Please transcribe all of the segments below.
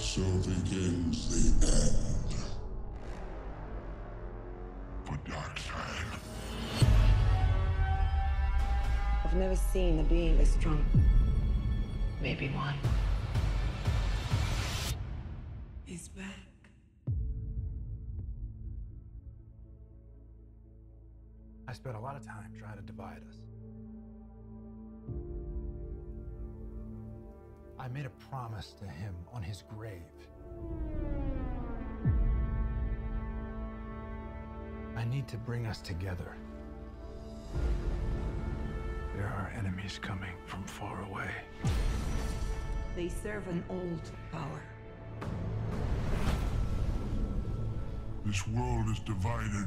So begins the end. For Darkseid. I've never seen a being this strong. Maybe one. He's back. I spent a lot of time trying to divide us. I made a promise to him on his grave. I need to bring us together. There are enemies coming from far away. They serve an old power. This world is divided.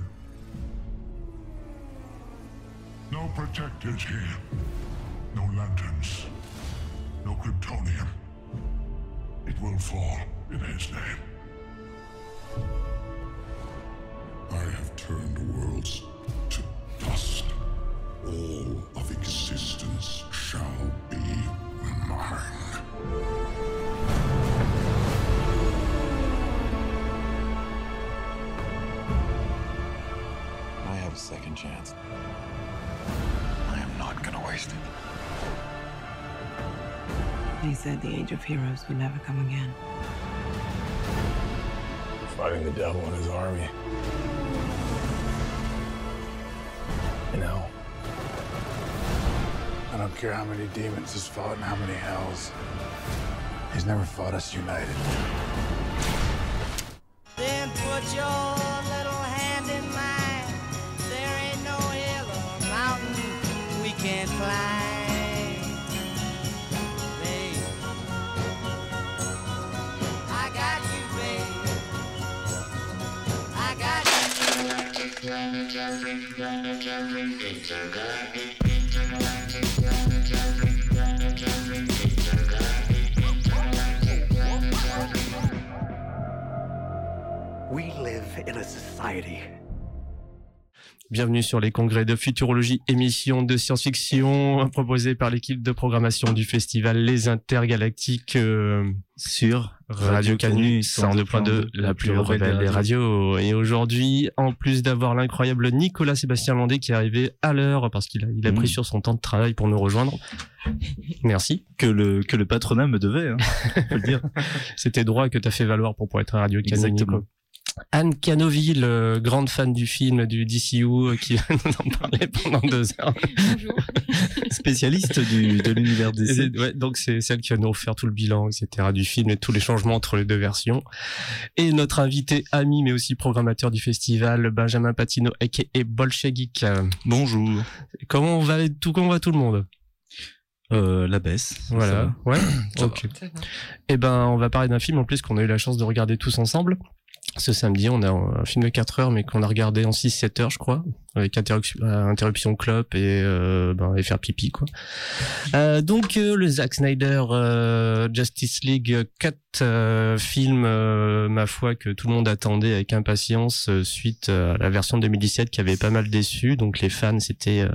No protectors here. No lanterns. No Kryptonian. It will fall in his name. I have turned worlds to dust. All of existence shall be mine. He said the age of heroes would never come again. Fighting the devil and his army. You know, I don't care how many demons he's fought and how many hells. He's never fought us united. Then put your We live in a society Bienvenue sur les congrès de futurologie, émission de science-fiction proposée par l'équipe de programmation du festival Les Intergalactiques euh, sur Radio Canu 102.2, la plus rebelle des radios. Et aujourd'hui, en plus d'avoir l'incroyable Nicolas Sébastien Landé qui est arrivé à l'heure parce qu'il a, il a Mm. pris sur son temps de travail pour nous rejoindre. Merci. que le que le patronat me devait, hein, faut le dire. C'était droit que tu as fait valoir pour pouvoir être à Radio Canu. Exactement. Anne Canoville, euh, grande fan du film du DCU, euh, qui va nous en parler pendant deux heures. Bonjour. Spécialiste du de l'univers Et DC. ouais, donc c'est celle qui va nous refaire tout le bilan, etc. du film et tous les changements entre les deux versions. Et notre invité, ami, mais aussi programmateur du festival, Benjamin Patino, aka Bolshevik. Euh, Bonjour. Comment va tout, comment va tout le monde? Euh, la baisse. Voilà. Ouais. Ok. Eh ben, on va parler d'un film en plus qu'on a eu la chance de regarder tous ensemble. Ce samedi, on a un film de 4 heures, mais qu'on a regardé en 6-7 heures, je crois, avec interruption, euh, interruption clope et, euh, ben, et faire pipi, quoi. Euh, donc, euh, le Zack Snyder euh, Justice League Cut euh, film, ma foi, que tout le monde attendait avec impatience suite à la version de 2017 qui avait pas mal déçu. Donc, les fans s'étaient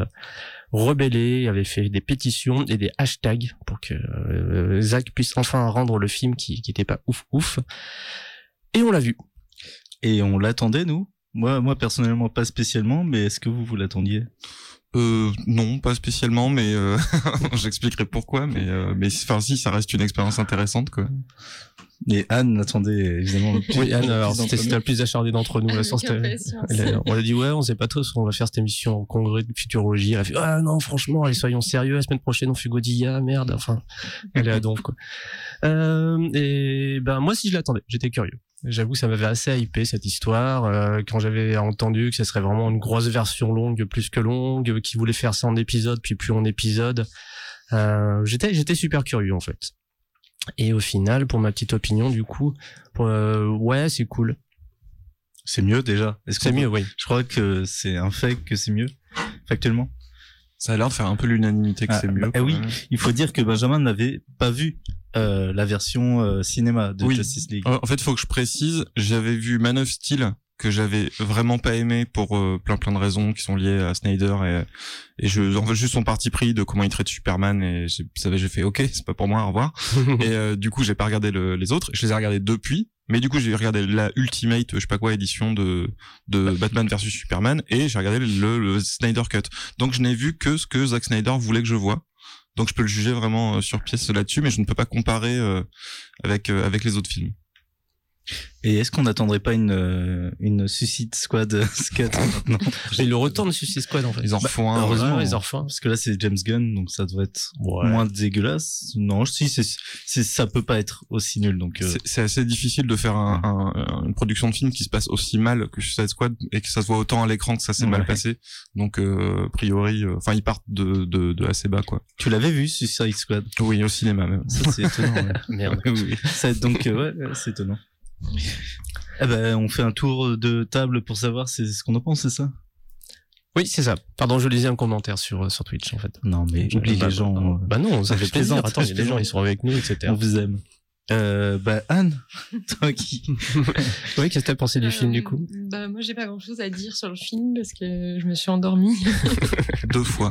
rebellés, avaient fait des pétitions et des hashtags pour que Zack puisse enfin rendre le film qui, qui était pas ouf ouf. Et on l'a vu. Et on l'attendait nous? Moi moi personnellement pas spécialement, mais est-ce que vous vous l'attendiez? Euh, non, pas spécialement, mais euh, j'expliquerai pourquoi. Mais euh, mais enfin si, ça reste une expérience intéressante quoi. Et Anne l'attendait évidemment. le plus- Oui, Anne, le plus alors d'entre c'était nous. c'était la plus acharnée d'entre nous. là, sans on a dit ouais, on sait pas trop si on va faire cette émission en congrès de futurologie. Elle a fait ah non, franchement, allez soyons sérieux. La semaine prochaine on fait Godilla, merde. Enfin, elle est à donf quoi. Euh, et ben moi si je l'attendais, j'étais curieux. J'avoue, ça m'avait assez hypé cette histoire euh, quand j'avais entendu que ce serait vraiment une grosse version longue, plus que longue, qui voulait faire ça en épisode puis plus en épisode. Euh, j'étais j'étais super curieux en fait. Et au final, pour ma petite opinion, du coup, pour, euh, ouais, c'est cool. C'est mieux déjà. Est-ce C'est mieux, oui. Je crois que c'est un fait que c'est mieux factuellement. Ça a l'air de faire un peu l'unanimité que Ah, c'est mieux. bah, eh oui, il faut dire que Benjamin n'avait pas vu euh, la version euh, cinéma de Oui. Justice League. En fait, faut que je précise, j'avais vu Man of Steel que j'avais vraiment pas aimé pour euh, plein plein de raisons qui sont liées à Snyder et et je en fait juste son parti pris de comment il traite Superman et j'ai savais j'ai fait ok c'est pas pour moi au revoir et euh, du coup j'ai pas regardé le- les autres je les ai regardés depuis mais du coup j'ai regardé la Ultimate je sais pas quoi édition de de Batman versus Superman et j'ai regardé le, le Snyder Cut donc je n'ai vu que ce que Zack Snyder voulait que je vois donc je peux le juger vraiment euh, sur pièce là-dessus mais je ne peux pas comparer euh, avec euh, avec les autres films Et est-ce qu'on n'attendrait pas une, euh, une Suicide Squad euh, Scut maintenant Et le retour de Suicide Squad en fait. ils en Bah, font un heureusement. Ouais, ils en refont un. Parce que là, c'est James Gunn, donc ça doit être Ouais. moins dégueulasse. Non, si, c'est, c'est, ça peut pas être aussi nul, donc, euh, C'est- C'est assez difficile de faire un, un- une production de film qui se passe aussi mal que Suicide Squad et que ça se voit autant à l'écran que ça s'est mal passé. Donc, euh, a priori, euh, enfin, ils partent de, de, de assez bas, quoi. tu l'avais vu, Suicide Squad? Oui, au cinéma même. Ça, c'est étonnant, ouais. Merde. oui. Ça, donc, euh, ouais, c'est étonnant. Eh ben, on fait un tour de table pour savoir c'est ce qu'on en pense, c'est ça? Oui, c'est ça. Pardon, je lisais un commentaire sur, euh, sur Twitch en fait. Non, mais oublie les gens. Bah, euh, bah non, ça fait plaisir. Attends, il y je a des gens, ils sont avec nous, etc. on vous aime. Euh, bah, Anne, toi qui, Oui, qu'est-ce que t'as pensé du film du coup Euh, Bah moi j'ai pas grand chose à dire sur le film parce que je me suis endormie. Deux fois.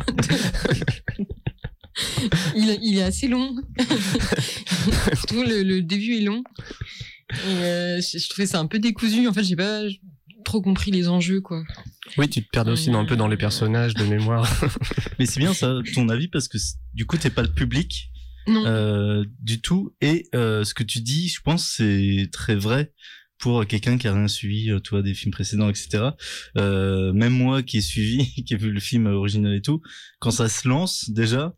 il, il est assez long. je trouve le, le début est long. Et euh, je, je trouvais ça un peu décousu. En fait j'ai pas trop compris les enjeux quoi. Oui, tu te perdais aussi dans, un peu dans les personnages de mémoire. mais c'est bien ça, ton avis, parce que du coup, t'es pas le public. Non. euh, du tout. Et euh, ce que tu dis, je pense, c'est très vrai pour quelqu'un qui a rien suivi, euh, toi, des films précédents, etc. Euh, même moi qui ai suivi, qui ai vu le film original et tout, quand ça se lance déjà,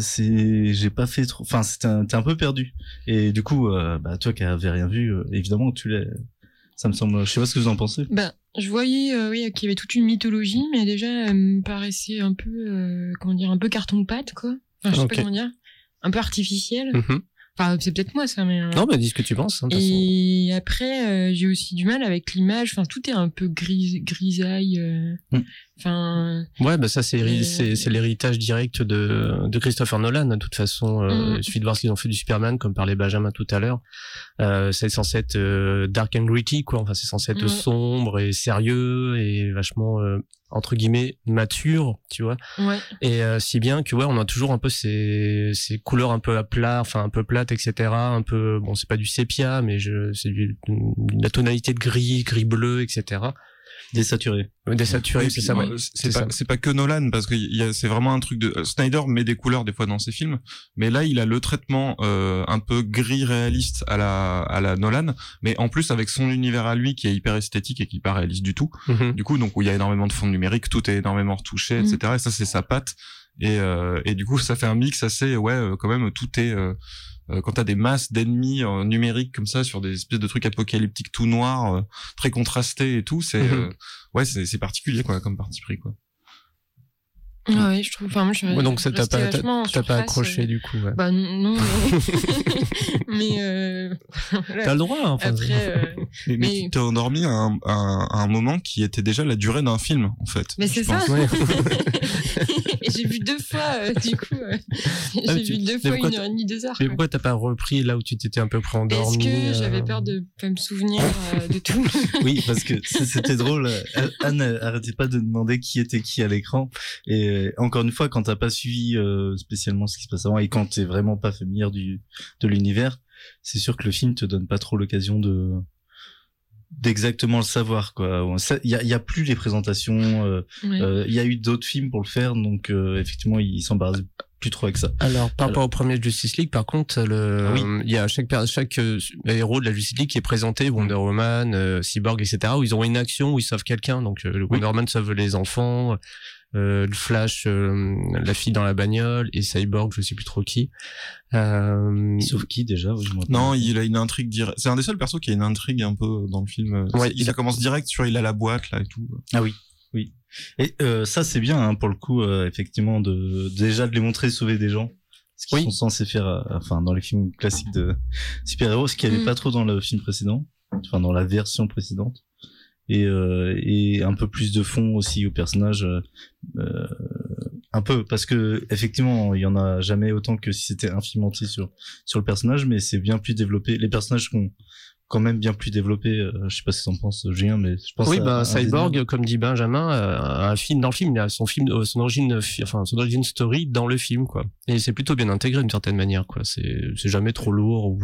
c'est, j'ai pas fait trop. Enfin, c'était un- t'es un peu perdu. Et du coup, euh, bah toi qui avais rien vu, euh, évidemment, tu l'as. Ça me semble. Je sais pas ce que vous en pensez. Bah, je voyais euh, oui, qu'il y avait toute une mythologie, mais déjà, elle me paraissait un peu, euh, comment dire, un peu carton-pâte, quoi. Enfin, je sais pas comment dire. Un peu artificiel. Mhm. Enfin, c'est peut-être moi, ça, mais... euh, Non, bah dis ce que tu penses. hein, façon. Et après, euh, j'ai aussi du mal avec l'image. Enfin, tout est un peu gris, grisaille. euh, Mm. Enfin, Ouais, bah ça c'est Euh, c'est c'est l'héritage direct de de Christopher Nolan. De toute façon, euh, Mm. il suffit de voir ce qu'ils ont fait du Superman, comme parlait Benjamin tout à l'heure. Euh, c'est censé être euh, dark and gritty, quoi. Enfin, c'est censé être Ouais. sombre et sérieux et vachement euh, entre guillemets mature, tu vois. ouais. Et euh, si bien que ouais, on a toujours un peu ces ces couleurs un peu à plat, enfin un peu plates, etc. Un peu bon, c'est pas du sépia, mais je c'est du la tonalité de gris, gris bleu, etc. Désaturé. Désaturé, Oui, c'est ça. ouais. C'est pas, ça. c'est pas que Nolan parce que il y a, c'est vraiment un truc de euh, Snyder met des couleurs des fois dans ses films, mais là il a le traitement euh, un peu gris réaliste à la à la Nolan, mais en plus avec son univers à lui qui est hyper esthétique et qui est pas réaliste du tout. Mhm. Du coup donc où il y a énormément de fonds numériques, tout est énormément retouché, Mm. etc. Et ça c'est sa patte. Et euh, et du coup ça fait un mix assez ouais euh, quand même tout est euh, quand t'as des masses d'ennemis euh, numériques comme ça sur des espèces de trucs apocalyptiques tout noirs, euh, très contrastés et tout, c'est Mhm. euh, ouais c'est particulier quoi comme parti pris quoi. Ouais, je trouve. Enfin, moi, je suis Ouais, donc ça t'a restée pas t'as- t'as pas accroché euh, du coup. Ouais. Bah non, mais euh, voilà. T'as le droit. hein, Enfin, Après, euh, Mais, mais Mais- tu t'es endormi à un, à, un, moment qui était déjà la durée d'un film, en fait. mais c'est ça. J'ai vu deux fois, euh, du coup. euh, Ah, j'ai vu deux fois une heure et demie, deux heures. Mais quoi. pourquoi t'as pas repris là où tu t'étais un peu Parce préendormi que euh, j'avais peur de pas me souvenir euh, de tout. Oui, parce que c'était drôle. euh, Anne euh, arrêtait pas de demander qui était qui à l'écran. Et euh, encore une fois, quand t'as pas suivi euh, spécialement ce qui se passe avant et quand t'es vraiment pas familier du de l'univers, c'est sûr que le film te donne pas trop l'occasion de d'exactement le savoir quoi. Il y a, il y a plus les présentations. euh, Ouais. euh, Il y a eu d'autres films pour le faire, donc euh, effectivement, ils s'embarrassent plus trop avec ça. Alors, par rapport au premier Justice League, par contre, le, Ah oui. il y a chaque, chaque euh, héros de la Justice League qui est présenté, Wonder Woman, euh, Cyborg, etc., où ils ont une action où ils sauvent quelqu'un. Donc, euh, le Wonder Woman sauve les enfants, euh, le Flash, euh, la fille dans la bagnole, et Cyborg, je sais plus trop qui. Euh, Sauf qui déjà oui, Non, il a une intrigue directe. C'est un des seuls persos qui a une intrigue un peu dans le film. Ouais, il, il ça a- commence direct sur il a la boîte là et tout. Ah oui, oui. Et euh, ça c'est bien hein, pour le coup euh, effectivement de déjà de les montrer sauver des gens. Ce qu'ils Oui. sont censés faire euh, enfin dans les films classiques de super-héros, ce qu'il n'y avait Mm. pas trop dans le film précédent, enfin dans la version précédente. Et, euh, et un peu plus de fond aussi au personnage euh, euh, un peu parce que effectivement il y en a jamais autant que si c'était un sur sur le personnage mais c'est bien plus développé. Les personnages sont quand même bien plus développés euh, je sais pas si t'en penses Julien mais je pense oui, à- bah, à Cyborg, comme dit Benjamin, euh, un film dans le film, il a son film, euh, son origine, fi- enfin son origine story dans le film, quoi. Et c'est plutôt bien intégré d'une certaine manière, quoi. C'est, c'est jamais trop lourd ou,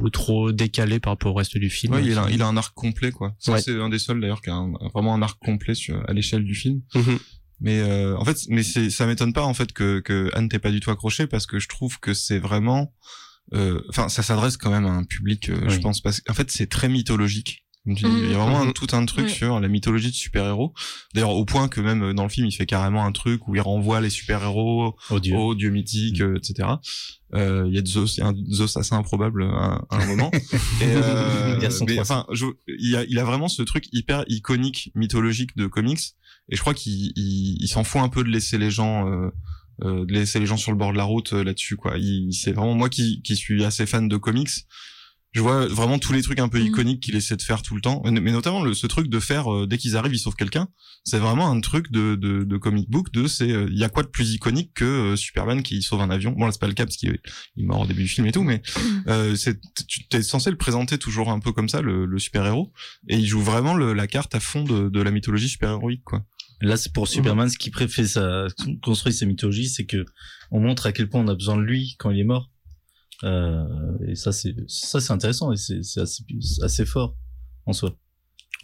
ou trop décalé par rapport au reste du film. Ouais, il a, il a un arc complet, quoi. Ouais. C'est un des seuls d'ailleurs qui a un- vraiment un arc complet sur, à l'échelle du film. Mhm. Mais euh, en fait, mais c'est, ça m'étonne pas en fait que, que Anne t'ait pas du tout accroché parce que je trouve que c'est vraiment, euh, enfin, ça s'adresse quand même à un public, euh, je pense, parce qu'en fait, c'est très mythologique. Il y a vraiment un- Mhm. tout un truc sur la mythologie de super-héros. D'ailleurs, au point que même euh, dans le film, il fait carrément un truc où il renvoie les super-héros au dieu aux dieux mythiques, Mm. euh, etc. Euh, Il y a Zeus, il y a un Zeus assez improbable à, à un moment. Et, euh, Il y a son mais, trois enfin, je, il, a, il a vraiment ce truc hyper iconique, mythologique de comics. Et je crois qu'il il, il s'en fout un peu de laisser les gens, euh, euh, de laisser les gens sur le bord de la route euh, là-dessus. quoi. Il, c'est vraiment moi qui, qui suis assez fan de comics. Je vois vraiment tous les trucs un peu Mhm. iconiques qu'il essaie de faire tout le temps, mais notamment le, ce truc de faire euh, dès qu'ils arrivent, ils sauvent quelqu'un. C'est vraiment un truc de, de, de comic book. De c'est, euh, il y a quoi de plus iconique que Superman qui sauve un avion. Bon là c'est pas le cas parce qu'il est, mort au début du film et tout, mais euh, c'est, tu t'es censé le présenter toujours un peu comme ça, le, le super héros, et il joue vraiment le, la carte à fond de, de la mythologie super héroïque quoi. Là, c'est pour Superman, ce qui préfère sa, construit sa mythologie, c'est que on montre à quel point on a besoin de lui quand il est mort. Euh, et ça, c'est, ça, c'est intéressant et c'est, c'est assez, assez fort en soi.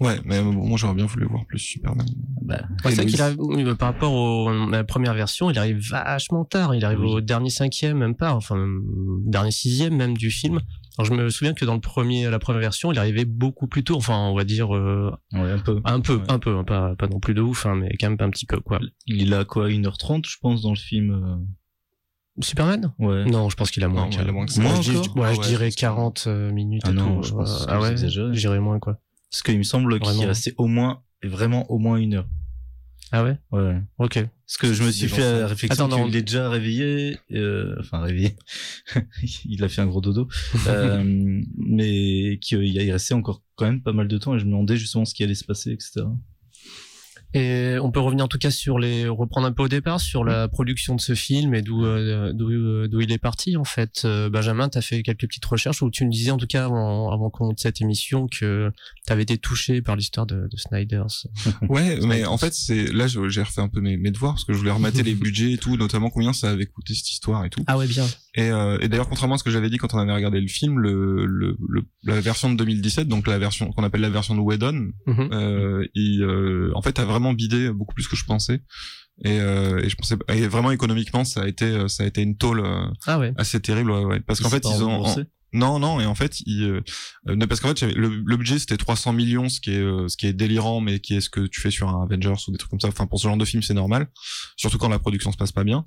Ouais, mais bon, moi j'aurais bien voulu voir plus Superman. Bah, Ouais, c'est vrai Lois. qu'il arrive, oui, par rapport au, à la première version, il arrive vachement tard. Il arrive Oui. au dernier cinquième, même pas, enfin, même, dernier sixième même du film. Alors, je me souviens que dans le premier, la première version, il arrivait beaucoup plus tôt. Enfin, on va dire, euh, ouais, un peu. un peu, Ouais. un peu, hein, pas, pas non plus de ouf, hein, mais quand même un petit peu, quoi. Il a quoi, 1h30, je pense, dans le film. euh, Superman? Ouais. Non, je pense qu'il a moins. Non, a moins que ça. Moi, Moins je, dis- ouais, je dirais je pense que- 40 euh, minutes Ah et non, tout. je pense Euh, ah ouais, j'irais moins, quoi. Parce qu'il me semble qu'il resté au moins, vraiment au moins une heure. Ah ouais? Ouais. Ok. Parce que je me suis fait la réflexion Attends, non. qu'il est déjà réveillé, euh, enfin réveillé, il a fait un gros dodo, euh, mais qu'il y restait encore quand même pas mal de temps et je me demandais justement ce qui allait se passer, etc. Et on peut revenir en tout cas sur les reprendre un peu au départ sur la production de ce film et d'où euh, d'où euh, d'où il est parti en fait. Euh, Benjamin, t'as fait quelques petites recherches où tu me disais en tout cas avant, avant qu'on cette émission que t'avais été touché par l'histoire de, de Snyder's. Ouais, mais en fait, c'est là j'ai refait un peu mes, mes devoirs parce que je voulais remater les budgets et tout, notamment combien ça avait coûté cette histoire et tout. Ah ouais bien. Et, euh, et d'ailleurs, contrairement à ce que j'avais dit quand on avait regardé le film, le, le, le- la version de 2017, donc la version qu'on appelle la version de Whedon, euh, il, en fait, a vraiment bidé beaucoup plus que je pensais. Et, euh, et je pensais, et vraiment économiquement, ça a été, ça a été une tôle euh, Ah ouais. assez terrible, ouais, ouais. parce qu'en fait, ils ont, remboursé non, non, et en fait, il, euh, euh, parce qu'en fait, j'avais- le, le budget c'était 300 millions, ce qui est, euh, ce qui est délirant, mais qui est ce que tu fais sur un Avengers ou des trucs comme ça. Enfin, pour ce genre de film, c'est normal, surtout quand la production se passe pas bien.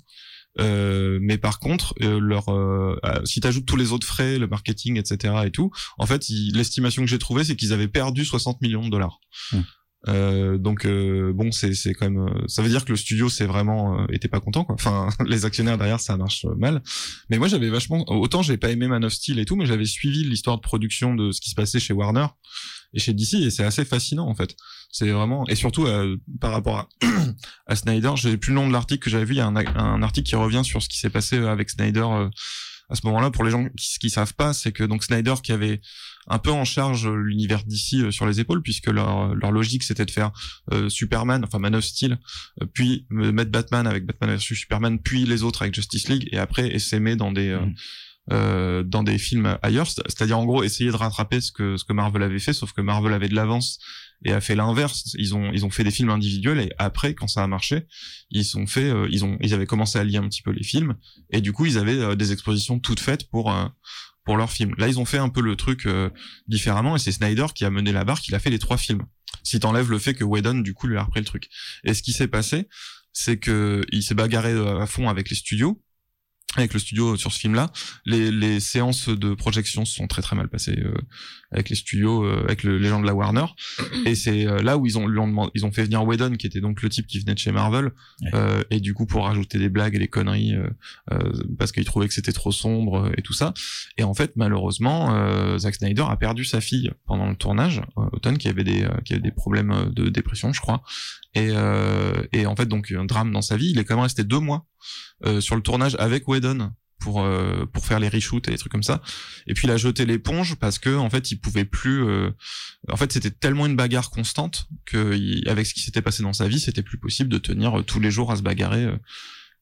Euh, mais par contre, euh, leur, euh, euh, si t'ajoutes tous les autres frais, le marketing, etc. et tout, en fait, l'estimation que j'ai trouvée, c'est qu'ils avaient perdu 60 millions de dollars. Hmm. Euh, donc euh, bon, c'est c'est quand même, euh, ça veut dire que le studio c'est vraiment euh, était pas content quoi. Enfin, les actionnaires derrière ça marche euh, mal. Mais moi j'avais vachement, autant j'ai pas aimé Man of Steel et tout, mais j'avais suivi l'histoire de production de ce qui se passait chez Warner et chez DC et c'est assez fascinant en fait. C'est vraiment et surtout par rapport à, à Snyder, j'ai plus le nom de l'article que j'avais vu. Il y a un, un article qui revient sur ce qui s'est passé avec Snyder à ce moment-là. Pour les gens qui, qui savent pas, c'est que donc Snyder qui avait un peu en charge euh, l'univers d'ici sur les épaules, puisque leur, leur logique c'était de faire euh, Superman, enfin Man of Steel, euh, puis euh, mettre Batman avec Batman vs Superman, puis les autres avec Justice League, et après s'aimer dans des euh, Mhm. euh, dans des films ailleurs, c'est- c'est-à-dire en gros essayer de rattraper ce que ce que Marvel avait fait, sauf que Marvel avait de l'avance et a fait l'inverse. Ils ont ils ont fait des films individuels et après quand ça a marché, ils sont fait euh, ils ont ils avaient commencé à lier un petit peu les films et du coup ils avaient euh, des expositions toutes faites pour euh, pour leurs films. Là ils ont fait un peu le truc euh, différemment et c'est Snyder qui a mené la barque, il a fait les trois films. Si t'enlèves le fait que Whedon du coup lui a repris le truc. Et ce qui s'est passé, c'est que il s'est bagarré euh, à fond avec les studios avec le studio sur ce film-là, les, les séances de projection se sont très très mal passées euh, avec les studios, euh, avec le- les gens de la Warner. Et c'est euh, là où ils ont, lui ont demandé- ils ont fait venir Whedon, qui était donc le type qui venait de chez Marvel, Ouais. euh, et du coup pour rajouter des blagues et des conneries, euh, euh, parce qu'ils trouvaient que c'était trop sombre euh, et tout ça. Et en fait, malheureusement, euh, Zack Snyder a perdu sa fille pendant le tournage, euh, Autumn, qui avait des, euh, qui avait des problèmes de dépression, je crois. Et, euh, et en fait, donc un drame dans sa vie. Il est quand même resté deux mois euh, sur le tournage avec Whedon pour euh, pour faire les reshoots et les trucs comme ça. Et puis il a jeté l'éponge parce que en fait il pouvait plus. euh, en fait c'était tellement une bagarre constante que avec ce qui s'était passé dans sa vie, c'était plus possible de tenir euh, tous les jours à se bagarrer. euh,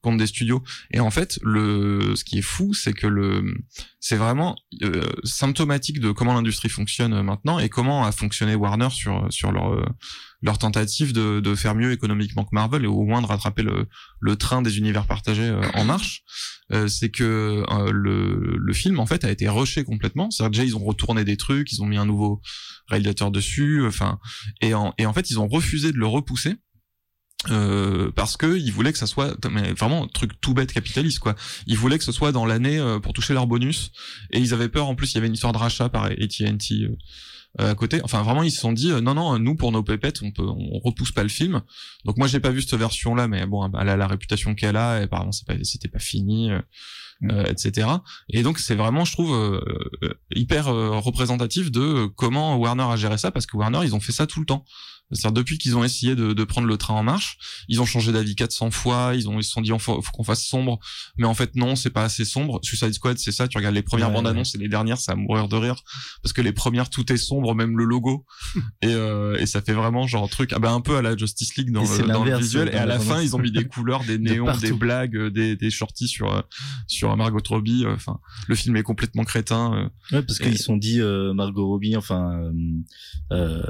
contre des studios et en fait le ce qui est fou c'est que le c'est vraiment euh, symptomatique de comment l'industrie fonctionne maintenant et comment a fonctionné Warner sur sur leur euh, leur tentative de, de faire mieux économiquement que Marvel et au moins de rattraper le, le train des univers partagés euh, en marche, euh, c'est que euh, le, le film en fait a été rushé complètement. C'est-à-dire déjà ils ont retourné des trucs, ils ont mis un nouveau réalisateur dessus, enfin et en, et en fait ils ont refusé de le repousser. Euh, parce que ils voulaient que ça soit mais vraiment un truc tout bête capitaliste quoi. Ils voulaient que ce soit dans l'année euh, pour toucher leur bonus et ils avaient peur en plus il y avait une histoire de rachat par AT&T euh, euh, à côté. Enfin, vraiment, ils se sont dit, euh, non, non, nous, pour nos pépettes, on peut, on repousse pas le film. Donc moi, j'ai pas vu cette version-là, mais bon, elle a la réputation qu'elle a, et apparemment, c'est pas, c'était pas fini, euh, euh, etc. Et donc, c'est vraiment, je trouve, euh, euh, hyper euh, représentatif de euh, comment Warner a géré ça, parce que Warner, ils ont fait ça tout le temps. C'est-à-dire depuis qu'ils ont essayé de, de prendre le train en marche, ils ont changé d'avis 400 fois, ils ont ils se sont dit faut, faut qu'on fasse sombre, mais en fait non, c'est pas assez sombre. Suicide Squad, c'est ça, tu regardes les premières Ouais, bandes ouais. annonces et les dernières, ça à mourir de rire parce que les premières tout est sombre, même le logo et, euh, et ça fait vraiment genre truc ah bah un peu à la Justice League dans, le, dans le visuel dans et à la fin ils ont mis des couleurs, des De néons, des blagues, euh, des, des shorties sur euh, sur Margot Robbie. euh, Enfin, le film est complètement crétin. euh. Ouais, parce qu'ils se sont dit euh, Margot Robbie, enfin euh, euh,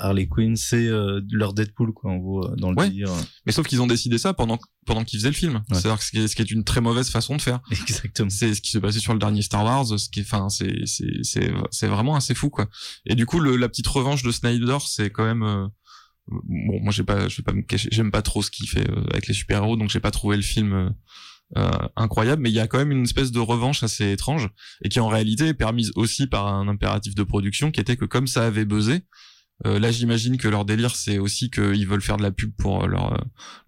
Harley Quinn, c'est euh, leur Deadpool quoi, en gros, euh, dans le Ouais. délire. Mais sauf qu'ils ont décidé ça pendant pendant qu'ils faisaient le film. C'est-à-dire que ce qui, est, ce qui est une très mauvaise façon de faire. Exactement. C'est ce qui s'est passé sur le dernier Star Wars, ce qui est, enfin, c'est c'est c'est c'est vraiment assez fou quoi. Et du coup, le, la petite revanche de Snyder, c'est quand même euh, bon. Moi, j'ai pas, je vais pas me cacher, j'aime pas trop ce qu'il fait euh, avec les super héros, donc j'ai pas trouvé le film. euh, euh, incroyable, mais il y a quand même une espèce de revanche assez étrange et qui en réalité est permise aussi par un impératif de production qui était que comme ça avait buzzé, euh, là j'imagine que leur délire c'est aussi qu'ils veulent faire de la pub pour euh, leur euh,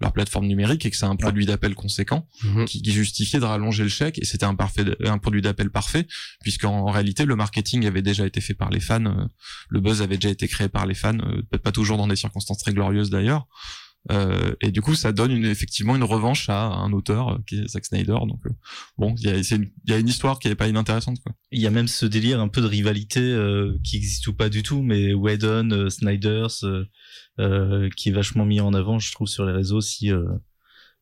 leur plateforme numérique et que c'est un produit d'appel conséquent Mhm. qui, qui justifiait de rallonger le chèque et c'était un parfait un produit d'appel parfait puisqu'en en réalité le marketing avait déjà été fait par les fans euh, le buzz avait déjà été créé par les fans euh, peut-être pas toujours dans des circonstances très glorieuses d'ailleurs euh, et du coup, ça donne une, effectivement une revanche à un auteur qui est Zack Snyder. Donc euh, bon, il y y a une histoire qui est pas inintéressante. Il y a même ce délire un peu de rivalité euh, qui existe ou pas du tout, mais Whedon, euh, Snyder's, qui est vachement mis en avant, je trouve, sur les réseaux. Si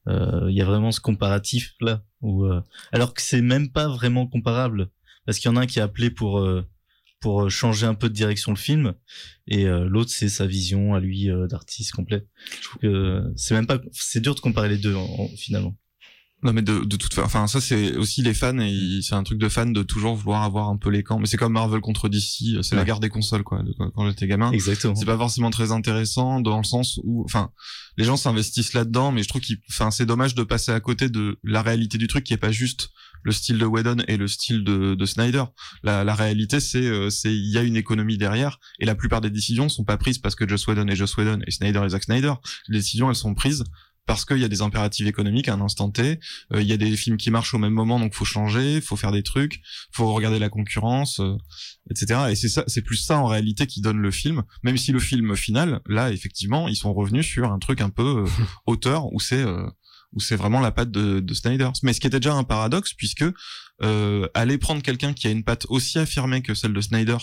il y a vraiment ce comparatif là, où, alors que c'est même pas vraiment comparable, parce qu'il y en a un qui a appelé pour pour euh, changer un peu de direction le film, et euh, l'autre c'est sa vision à lui euh, d'artiste complet. Je trouve que c'est même pas, c'est dur de comparer les deux en- en- finalement. Non mais de, de toute façon, enfin ça c'est aussi les fans et ils- c'est un truc de fan de toujours vouloir avoir un peu les camps. Mais c'est comme Marvel contre DC, c'est la guerre des consoles quoi. de- quand- j'étais gamin, Exactement. c'est pas forcément très intéressant dans le sens où, enfin, les gens s'investissent là-dedans, mais je trouve qu'il, enfin, c'est dommage de passer à côté de la réalité du truc qui est pas juste le style de Whedon et le style de, de Snyder. La, la réalité, c'est, euh, c'est, il y a une économie derrière et la plupart des décisions sont pas prises parce que Joss Whedon est Joss Whedon et Snyder est Zack Snyder. Les décisions, elles sont prises parce qu'il y a des impératifs économiques à un instant T. Euh, Il y a des films qui marchent au même moment, donc faut changer, faut faire des trucs, faut regarder la concurrence, euh, etc. Et c'est ça, c'est plus ça en réalité qui donne le film. Même si le film final, là, effectivement, ils sont revenus sur un truc un peu euh, auteur où c'est euh, où c'est vraiment la patte de, de Snyder. Mais ce qui était déjà un paradoxe, puisque euh, aller prendre quelqu'un qui a une patte aussi affirmée que celle de Snyder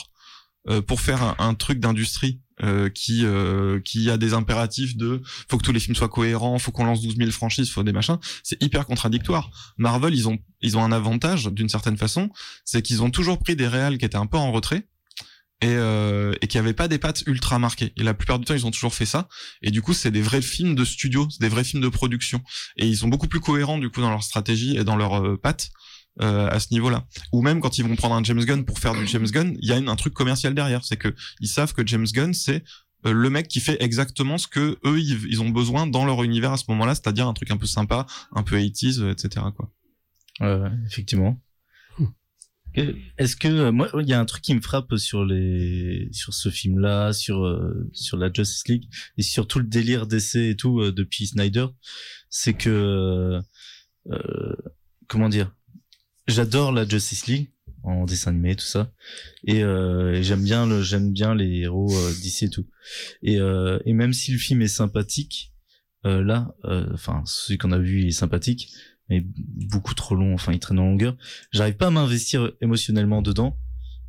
pour faire un, un truc d'industrie euh, qui euh, qui a des impératifs de faut que tous les films soient cohérents, faut qu'on lance 12 000 franchises, faut des machins, c'est hyper contradictoire. Marvel, ils ont ils ont un avantage d'une certaine façon, c'est qu'ils ont toujours pris des réals qui étaient un peu en retrait et, euh, et qui avaient pas des pattes ultra marquées. Et la plupart du temps, ils ont toujours fait ça. Et du coup, c'est des vrais films de studio, c'est des vrais films de production. Et ils sont beaucoup plus cohérents du coup dans leur stratégie et dans leurs euh, pattes euh, à ce niveau-là. Ou même quand ils vont prendre un James Gunn pour faire du James Gunn, il y a une- un truc commercial derrière. C'est que ils savent que James Gunn, c'est euh, le mec qui fait exactement ce que eux ils, ont besoin dans leur univers à ce moment-là, c'est-à-dire un truc un peu sympa, un peu 80s, euh, etc. Quoi. Ouais, effectivement. Est-ce que euh, moi il y a un truc qui me frappe sur les sur ce film-là, sur euh, sur la Justice League et sur tout le délire d'essai et tout euh, depuis Snyder, c'est que euh, comment dire, j'adore la Justice League en dessin animé tout ça et, euh, j'aime bien le j'aime bien les héros euh, d'ici et tout et euh, et même si le film est sympathique euh, là, euh, enfin celui qu'on a vu est sympathique, mais beaucoup trop long. Enfin, il traîne en longueur. J'arrive pas à m'investir émotionnellement dedans.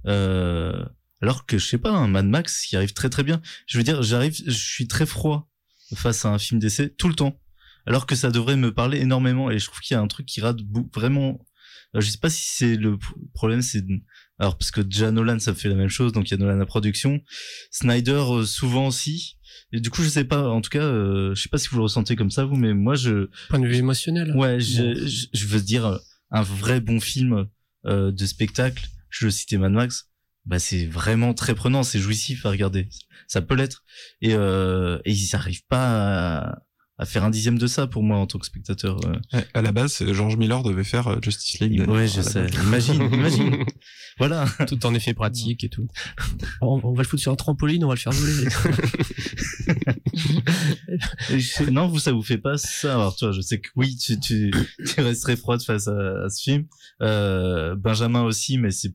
Euh, alors que je sais pas, un Mad Max qui arrive très très bien. Je veux dire, j'arrive, je suis très froid face à un film d'essai tout le temps, alors que ça devrait me parler énormément. Et je trouve qu'il y a un truc qui rate vraiment. Euh, Je sais pas si c'est le problème, c'est alors parce que déjà Nolan ça fait la même chose, donc il y a Nolan à production, Snyder euh, souvent aussi. Et du coup, je sais pas. En tout cas, euh, je sais pas si vous le ressentez comme ça vous, mais moi je Point de vue émotionnel. Ouais, je, je, je veux dire euh, un vrai bon film euh, de spectacle. Je le citais Mad Max. Bah c'est vraiment très prenant, c'est jouissif à regarder. Ça peut l'être. Et euh, et ils n'arrivent pas à, à faire un dixième de ça pour moi en tant que spectateur. euh. Ouais, à la base, c'est- George Miller devait faire euh, Justice League. Ouais, à je sais. Imagine, imagine. Voilà. Tout en effet pratique et tout. On, on va le foutre sur un trampoline, on va le faire voler. Non, vous, ça vous fait pas ça. Alors, toi, je sais que oui, tu, tu, tu resterais froide face à, à ce film. Euh, Benjamin aussi, mais c'est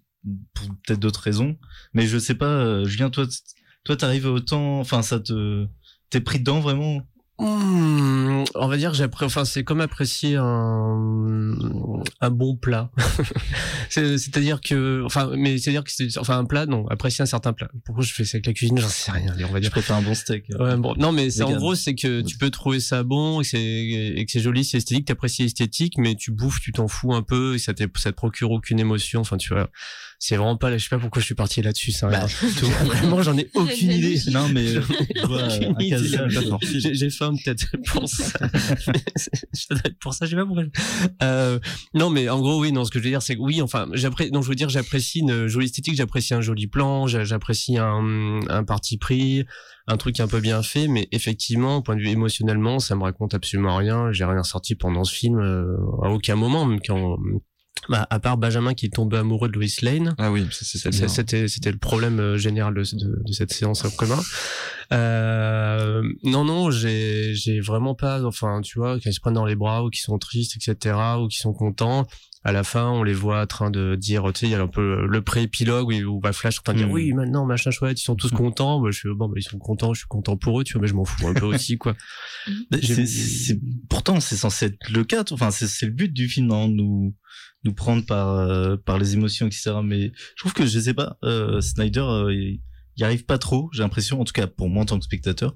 pour peut-être d'autres raisons. Mais je sais pas, euh, Julien, toi, toi, t'arrives autant, enfin, ça te, t'es pris dedans vraiment? Hmm, on va dire que j'appré... enfin c'est comme apprécier un un bon plat. C'est- C'est-à-dire que enfin mais c'est-à-dire que c'est enfin un plat non, apprécier un certain plat. Pourquoi je fais ça avec la cuisine, j'en sais rien, on va Je dire. préfère un bon steak. Ouais, bon, non mais c'est en gros c'est que tu peux trouver ça bon et que c'est et que c'est joli, c'est esthétique, t'apprécies l'esthétique mais tu bouffes, tu t'en fous un peu et ça ça te procure aucune émotion, enfin tu vois. C'est vraiment pas je sais pas pourquoi je suis parti là-dessus ça. Bah, vraiment j'en ai aucune idée. Non, mais, euh. J'ai faim peut-être pour ça. ça doit être pour ça, je sais pas pourquoi. Euh, non, mais en gros, oui, non, ce que je veux dire, c'est que oui, enfin, j'apprécie, non, je veux dire, j'apprécie une jolie esthétique, j'apprécie un joli plan, j'a- j'apprécie un, un parti pris, un truc un peu bien fait, mais effectivement, au point de vue émotionnellement, ça me raconte absolument rien. J'ai rien sorti pendant ce film, euh, à aucun moment, même quand, bah, à part Benjamin qui est tombé amoureux de Lois Lane. Ah oui. C'était c'était le problème euh, général de, de, de cette séance en commun. Euh, non non, j'ai j'ai vraiment pas enfin tu vois quand ils se prennent dans les bras ou qui sont tristes etc ou qui sont contents. À la fin, on les voit en train de dire, tu sais, il y a un peu le pré-épilogue où, où bah, Flash est en train de dire, Mm. oui, maintenant, machin chouette, ils sont tous contents. Bah, je suis, bon, bah, ils sont contents, je suis content pour eux, tu vois, mais je m'en fous un peu aussi, quoi. J'ai- C'est- c'est- pourtant, c'est censé être le cas. Enfin, c'est c'est le but du film, non, nous nous prendre par euh, par les émotions, etc. Mais je trouve que je sais pas, euh, Snyder, euh, il arrive pas trop. J'ai l'impression, en tout cas pour moi en tant que spectateur.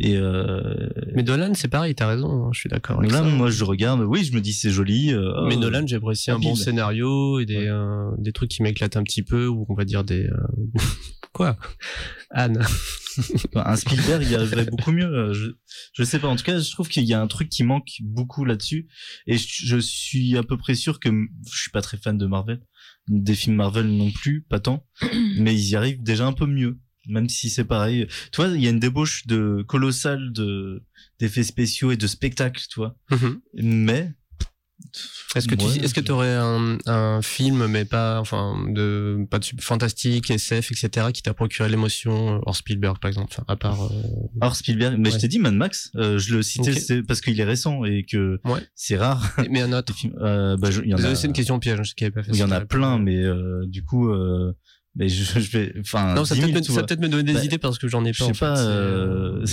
Et euh, Mais Dolan, c'est pareil, t'as raison, hein, je suis d'accord. Nolan, moi je regarde, oui, je me dis c'est joli. euh, Mais Nolan, j'ai apprécié un bon scénario et des, euh, des trucs qui m'éclatent un petit peu, ou on va dire des... euh, Quoi? Anne Enfin, un Spielberg il y arriverait beaucoup mieux euh, je, je sais pas en tout cas je trouve qu'il y a un truc qui manque beaucoup là-dessus et je, je suis à peu près sûr que je suis pas très fan de Marvel des films Marvel non plus pas tant mais ils y arrivent déjà un peu mieux même si c'est pareil. Tu vois il y a une débauche de colossale de d'effets spéciaux et de spectacles tu vois. Mais Est-ce que tu Ouais, est-ce que aurais un, un film, mais pas, enfin, de, pas de fantastique, SF, etc., qui t'a procuré l'émotion, euh, hors Spielberg, par exemple, à part. euh, Or Spielberg, mais je t'ai dit Mad Max, euh, je le citais Ok. c'est parce qu'il est récent et que Ouais. c'est rare. Mais un autre. Euh, bah, je- il y en a- c'est une question piège, je sais qu'il y avait pas fait Il y en a plein, mais euh, du coup, euh, mais je, je vais, enfin, Non, ça 10 peut 000, peut-être me, peut-être me donner des Bah, idées parce que j'en ai je pas. sais en fait, pas, c'est, euh,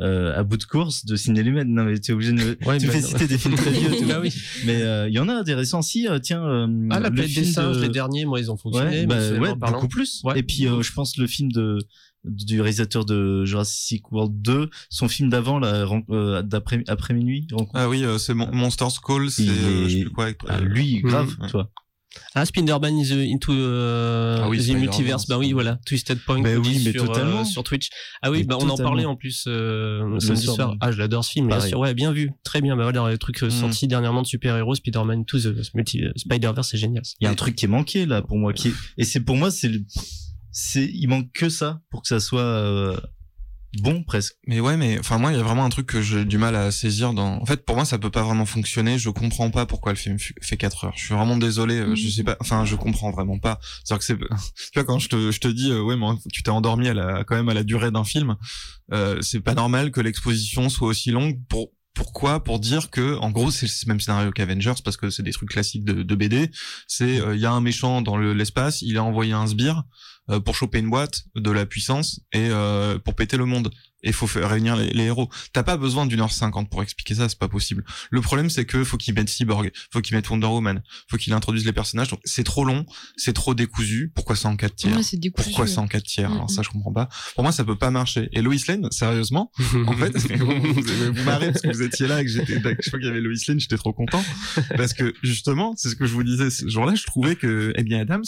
euh, à bout de course de Ciné Lumen. Non, mais t'es obligé de me, Ouais, tu bah, fais non. citer des films très vieux, tu Bah oui. Mais euh, il y en a des récents. Si, euh, tiens, euh, Ah, la le planète des film singes, de- les derniers, moi, ils ont fonctionné. Ouais, mais bah, ouais, parlant. beaucoup plus. Ouais. Et puis, euh, je pense le film de du réalisateur de Jurassic World 2, son film d'avant, là, euh, d'après après minuit. rencontre- Ah oui, euh, c'est Mon- Monsters Call, c'est euh, je sais plus quoi. avec- lui, Mhm. grave, vois. Ah, Spider-Man is uh, into euh, Ah oui, the multiverse. Bah oui, voilà. Twisted Point. Bah oui, mais sur, totalement. euh, sur Twitch. Ah oui, Mais bah on en totalement. parlait en plus euh, Le samedi soir. Ah, je l'adore ce film. Bien sûr, ouais, bien vu. Très bien. Bah voilà, les trucs euh, Mm. sortis dernièrement de super-héros, Spider-Man into the multi Spider-Verse, c'est génial. Il y a un truc qui est manqué là pour moi qui est... et c'est pour moi c'est le... c'est il manque que ça pour que ça soit euh, bon presque. Mais ouais, mais enfin moi, il y a vraiment un truc que j'ai du mal à saisir dans. En fait, pour moi, ça peut pas vraiment fonctionner. Je comprends pas pourquoi le film fait 4 heures. Je suis vraiment désolé. euh, Je sais pas. Enfin, je comprends vraiment pas. C'est-à-dire que c'est. Tu vois, quand je te, je te dis, euh, ouais, mais tu t'es endormi à la, quand même à la durée d'un film. Euh, c'est pas normal que l'exposition soit aussi longue pour. Pourquoi? Pour dire que, en gros, c'est le même scénario qu'Avengers parce que c'est des trucs classiques de, de BD. C'est, euh, il y a un méchant dans le- l'espace, il a envoyé un sbire euh, pour choper une boîte, de la puissance et euh, pour péter le monde. Et il faut faire réunir les, les héros. T'as pas besoin d'une heure cinquante pour expliquer ça, c'est pas possible. Le problème c'est que faut qu'ils mettent Cyborg, faut qu'ils mettent Wonder Woman, faut qu'ils introduisent les personnages. Donc c'est trop long, c'est trop décousu. Pourquoi ça en quatre tiers? Ouais, c'est décousu, Pourquoi ouais. ça en quatre tiers? Mm, Alors mm. ça je comprends pas. Pour moi ça peut pas marcher. Et Lois Lane, sérieusement, en fait, vous, vous, vous marrez parce que vous étiez là et que j'étais, je crois qu'il y avait Lois Lane, j'étais trop content parce que justement, c'est ce que je vous disais ce jour-là, je trouvais que Amy Adams,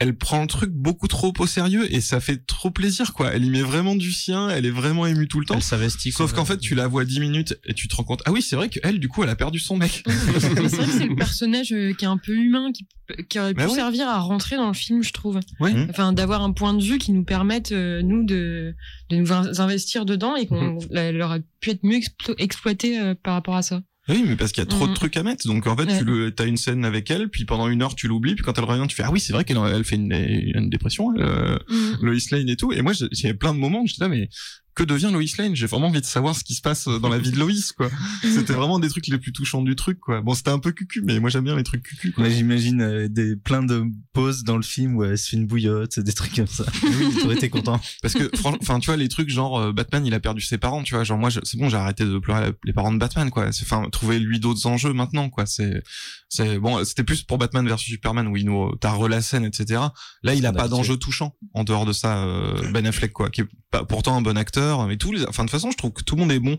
elle prend le truc beaucoup trop au sérieux et ça fait trop plaisir quoi. Elle y met vraiment du sien, elle est vraiment émue tout le temps. Elle s'investit. Sauf qu'en fait, tu la vois 10 minutes et tu te rends compte, ah oui, c'est vrai qu'elle, du coup, elle a perdu son mec. C'est vrai que c'est le personnage euh, qui est un peu humain, qui, qui aurait pu Bah ouais. servir à rentrer dans le film, je trouve. Oui. Mhm. Enfin, d'avoir un point de vue qui nous permette, euh, nous, de, de nous in- investir dedans et qu'on elle aurait pu être mieux explo- exploité euh, par rapport à ça. Oui, mais parce qu'il y a trop de Mhm. trucs à mettre. Donc en fait, Ouais. tu le, t'as une scène avec elle, puis pendant une heure, tu l'oublies, puis quand elle revient, tu fais ah oui, c'est vrai qu'elle elle fait une, une dépression, elle, euh. Lois Lane et tout. Et moi, j'ai- plein de moments où j'étais là, mais que devient Lois Lane? J'ai vraiment envie de savoir ce qui se passe dans la vie de Lois, quoi. C'était vraiment des trucs les plus touchants du truc, quoi. Bon, c'était un peu cucu, mais moi j'aime bien les trucs cucu, quoi. J'imagine euh, des plein de pauses dans le film où elle se fait une bouillotte, des trucs comme ça. T'aurais été content. Parce que, franchement, enfin, tu vois, les trucs genre euh, Batman, il a perdu ses parents, tu vois. Genre moi, je- c'est bon, j'ai arrêté de pleurer les parents de Batman, quoi. C'est- Enfin, trouver lui d'autres enjeux maintenant, quoi. C'est, c'est bon. C'était plus pour Batman versus Superman où il nous, t'as la scène, etc. Là, il a pas d'enjeu touchant en dehors de ça. euh, ben Affleck, quoi, qui est pas, pourtant un bon acteur, mais tous les, enfin, de toute façon, je trouve que tout le monde est bon.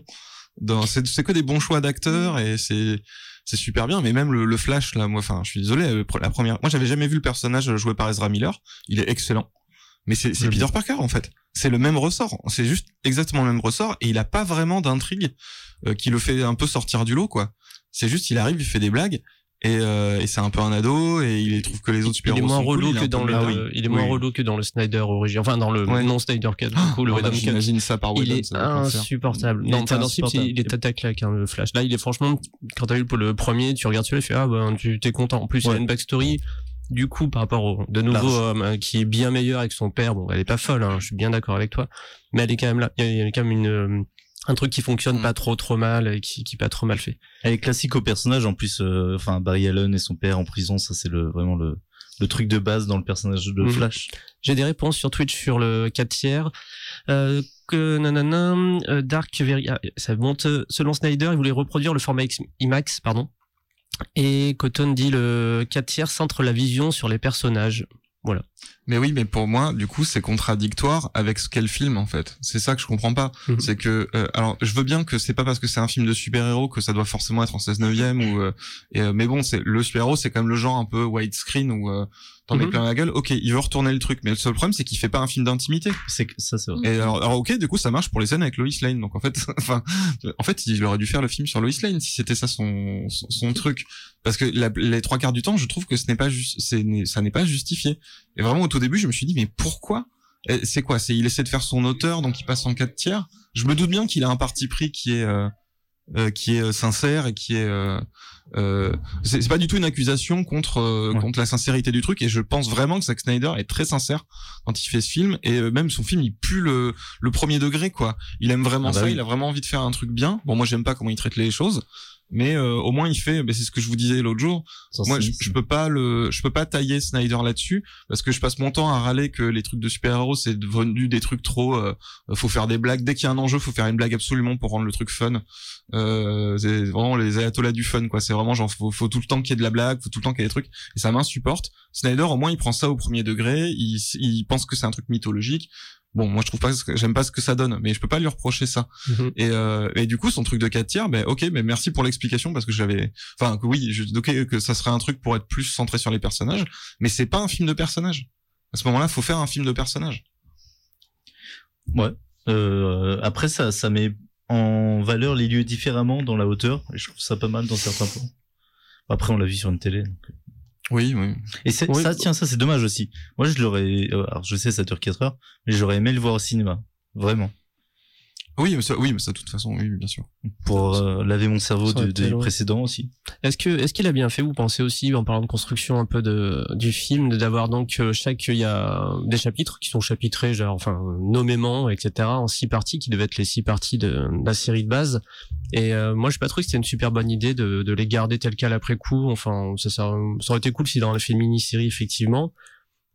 Dans, c'est, que des bons choix d'acteurs et c'est, c'est super bien. Mais même le, le Flash, là, moi, enfin, je suis désolé, euh, la première, moi, j'avais jamais vu le personnage joué par Ezra Miller. Il est excellent. Mais c'est, Peter Parker, en fait c'est le même ressort. C'est juste exactement le même ressort et il a pas vraiment d'intrigue euh, qui le fait un peu sortir du lot, quoi. C'est juste, il arrive, il fait des blagues et, euh, et c'est un peu un ado et il trouve que les autres Il super est moins relou que dans le, Ah il est moins relou que dans le Snyder origine, enfin dans le Ouais. non Snyder cut, du coup, le Whedon cut. j'imagine ça par Il Whedon, est être l'enfer. insupportable. Il Non, film, insupportable. il est à claque, hein, le Flash. Là, il est franchement, quand t'as vu le, premier, tu regardes celui-là, tu fais, ah, ben, tu t'es content. En plus, il Ouais. a une backstory. Du coup, par rapport au, de nouveau, euh, qui est bien meilleur avec son père. Bon, elle est pas folle, hein, je suis bien d'accord avec toi. Mais elle est quand même là. Il y a, il y a quand même une, euh, un truc qui fonctionne Mm. pas trop, trop mal, et qui, qui est pas trop mal fait. Elle est classique au personnage. En plus, euh, enfin, Barry Allen et son père en prison, ça c'est le vraiment le, le truc de base dans le personnage de Mhm. Flash. J'ai des réponses sur Twitch sur le 4 tiers. Euh, que nanana, euh, Dark Very, ah, ça monte. Selon Snyder, il voulait reproduire le format X- IMAX, pardon. Et Cotton dit le 4 tiers centre la vision sur les personnages. Voilà. Mais oui, mais pour moi, du coup, c'est contradictoire avec ce qu'est le film, en fait. C'est ça que je comprends pas. Mhm. C'est que, euh, alors, je veux bien que c'est pas parce que c'est un film de super-héros que ça doit forcément être en 16 neuvième ou, euh, et, euh, mais bon, c'est le super-héros, c'est quand même le genre un peu widescreen où euh, t'en mets Mhm. plein la gueule. Ok, il veut retourner le truc, mais le seul problème, c'est qu'il fait pas un film d'intimité. C'est ça, c'est vrai. Et alors, alors, ok, du coup, ça marche pour les scènes avec Lois Lane. Donc en fait, enfin, en fait, il aurait dû faire le film sur Lois Lane si c'était ça son, son, son truc. Parce que la- les trois quarts du temps, je trouve que ce n'est pas juste, ça n'est pas justifié. Et vraiment, au tout début, je me suis dit, mais pourquoi? C'est quoi? C'est il essaie de faire son auteur, donc il passe en quatre tiers. Je me doute bien qu'il a un parti pris qui est euh, euh, qui est euh, sincère et qui est euh, euh, c'est c'est pas du tout une accusation contre euh, Ouais. contre la sincérité du truc. Et je pense vraiment que Zack Snyder est très sincère quand il fait ce film. Et euh, même son film il pue le le premier degré quoi. Il aime vraiment Ah bah ça oui. il a vraiment envie de faire un truc bien. Bon moi j'aime pas comment il traite les choses mais euh, au moins il fait bah, c'est ce que je vous disais l'autre jour. Sans moi je, je peux pas le je peux pas tailler Snyder là-dessus parce que je passe mon temps à râler que les trucs de super-héros c'est devenu des trucs trop euh, faut faire des blagues. Dès qu'il y a un enjeu faut faire une blague absolument pour rendre le truc fun. Euh, c'est vraiment les ayatollahs du fun quoi. C'est vraiment genre faut, faut tout le temps qu'il y ait de la blague faut tout le temps qu'il y ait des trucs et ça m'insupporte. Snyder au moins il prend ça au premier degré il, il pense que c'est un truc mythologique bon moi je trouve pas ce que- j'aime pas ce que ça donne mais je peux pas lui reprocher ça et, euh, et du coup son truc de 4 tiers ben ok mais merci pour l'explication parce que j'avais enfin que oui je, ok que ça serait un truc pour être plus centré sur les personnages mais c'est pas un film de personnages à ce moment-là faut faire un film de personnages Ouais. Euh, après, ça, ça met en valeur les lieux différemment dans la hauteur. Et je trouve ça pas mal dans certains points. Après, on l'a vu sur une télé. donc. Oui oui Et Oui. ça, tiens, ça, c'est dommage aussi. Moi, je l'aurais, euh, alors je sais, ça dure 4 heures, mais j'aurais aimé le voir au cinéma. Vraiment. Oui mais ça, oui mais ça de toute façon oui bien sûr Pour euh, laver mon cerveau du, du précédent aussi. Est-ce que est-ce qu'il a bien fait Vous pensez aussi en parlant de construction un peu de du film, de- d'avoir donc euh, chaque il y a des chapitres qui sont chapitrés, genre enfin nommément, etc. en six parties qui devaient être les six parties de, de la série de base. Et euh, moi, je sais pas trouvé que c'était une super bonne idée de, de les garder tel quel après coup. Enfin, ça, ça, ça aurait été cool si dans fait une mini-série effectivement.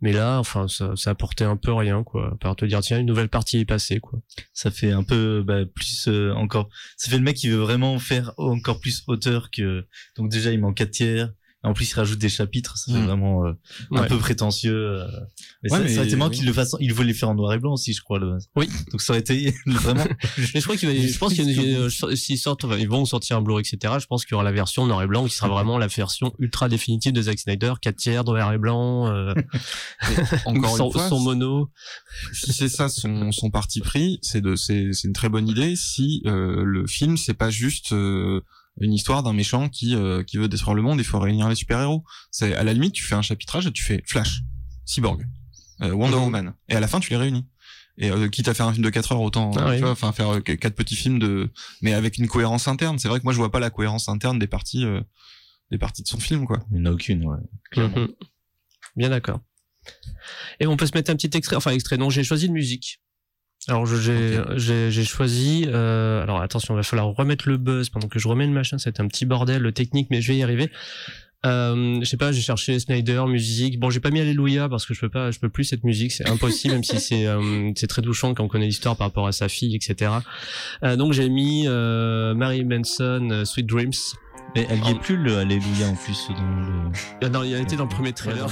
Mais là, enfin, ça, ça apportait un peu rien, quoi. À part te dire, tiens, une nouvelle partie est passée, quoi. Ça fait un peu bah, plus euh, encore. Ça fait le mec qui veut vraiment faire encore plus auteur que. Donc déjà, il manque quatre tiers. En plus, il rajoute des chapitres. Ça fait Mm. vraiment euh, un Ouais. peu prétentieux. euh. Mais Ouais, ça, mais- ça aurait été marrant oui. qu'il le fasse. Il voulait le faire en noir et blanc aussi, je crois. Le... Oui. Donc ça aurait été vraiment. Mais je crois qu'il va, je pense qu'il une- euh, s'ils sortent, enfin, ils vont sortir un Blu-ray, etc. Je pense qu'il y aura la version noir et blanc qui sera vraiment la version ultra définitive de Zack Snyder, 4 tiers noir et blanc, euh, Encore son, une fois, son mono. si c'est ça son, son parti pris, c'est de c'est c'est une très bonne idée si euh, le film c'est pas juste euh, une histoire d'un méchant qui euh, qui veut détruire le monde, il faut réunir les super-héros. C'est à la limite tu fais un chapitrage et tu fais Flash, Cyborg, euh, Wonder Mhm. Woman et à la fin tu les réunis. Et euh, quitte à faire un film de 4 heures autant Ah oui. tu vois enfin faire euh, quatre petits films de mais avec une cohérence interne. C'est vrai que moi je vois pas la cohérence interne des parties euh, des parties de son film quoi. Il n'y en a aucune, ouais. Clairement. Mhm. Bien d'accord. Et on peut se mettre un petit extrait, enfin extrait. Non, j'ai choisi une musique. Alors j'ai j'ai choisi. Euh, alors attention, il va falloir remettre le buzz pendant que je remets le machin. C'est un petit bordel le technique, mais je vais y arriver. Euh, je sais pas, j'ai cherché Snyder musique. Bon, j'ai pas mis Alléluia parce que je peux pas, je peux plus cette musique, c'est impossible, même si c'est euh, c'est très touchant quand on connaît l'histoire par rapport à sa fille, etc. Euh, donc j'ai mis euh, Mary Manson, euh, Sweet Dreams. Mais elle y est plus le Alléluia en plus dans le. Ah non, il a été dans le premier trailer.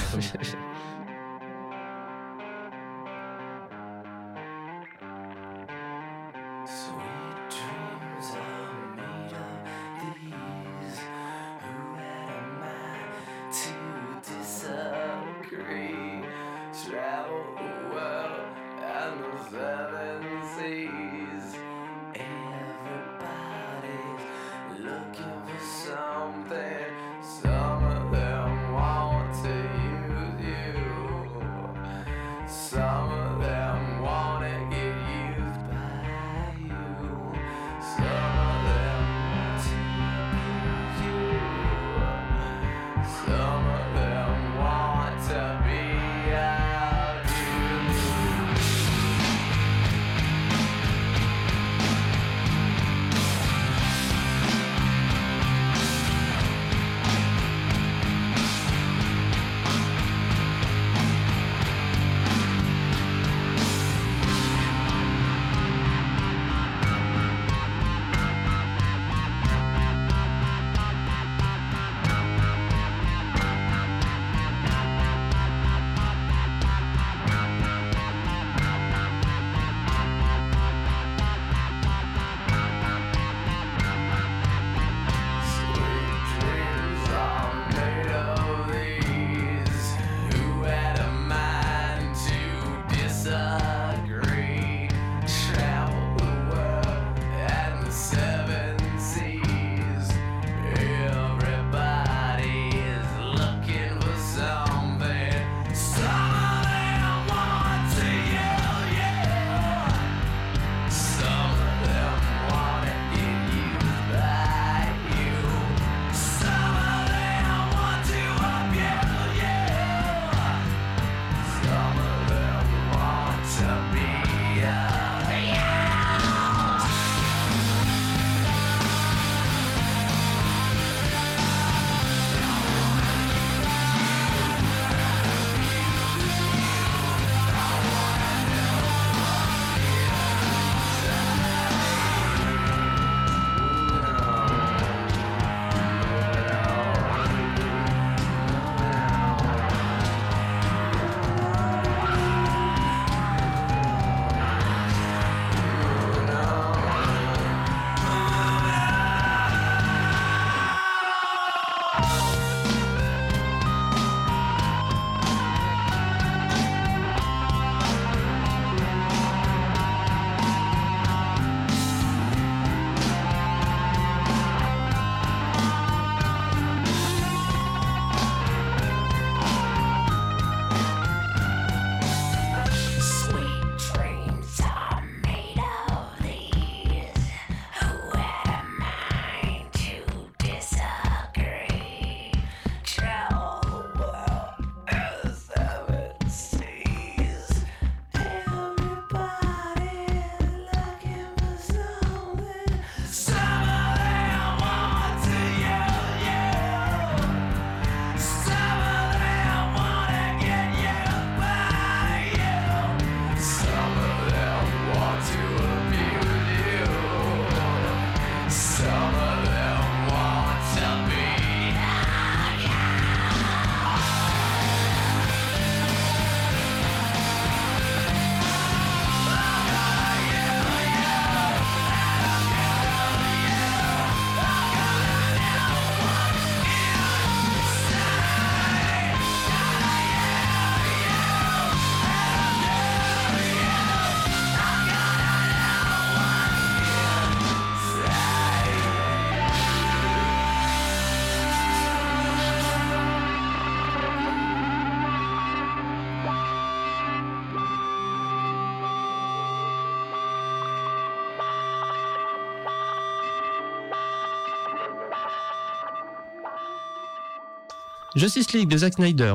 Justice League de Zack Snyder.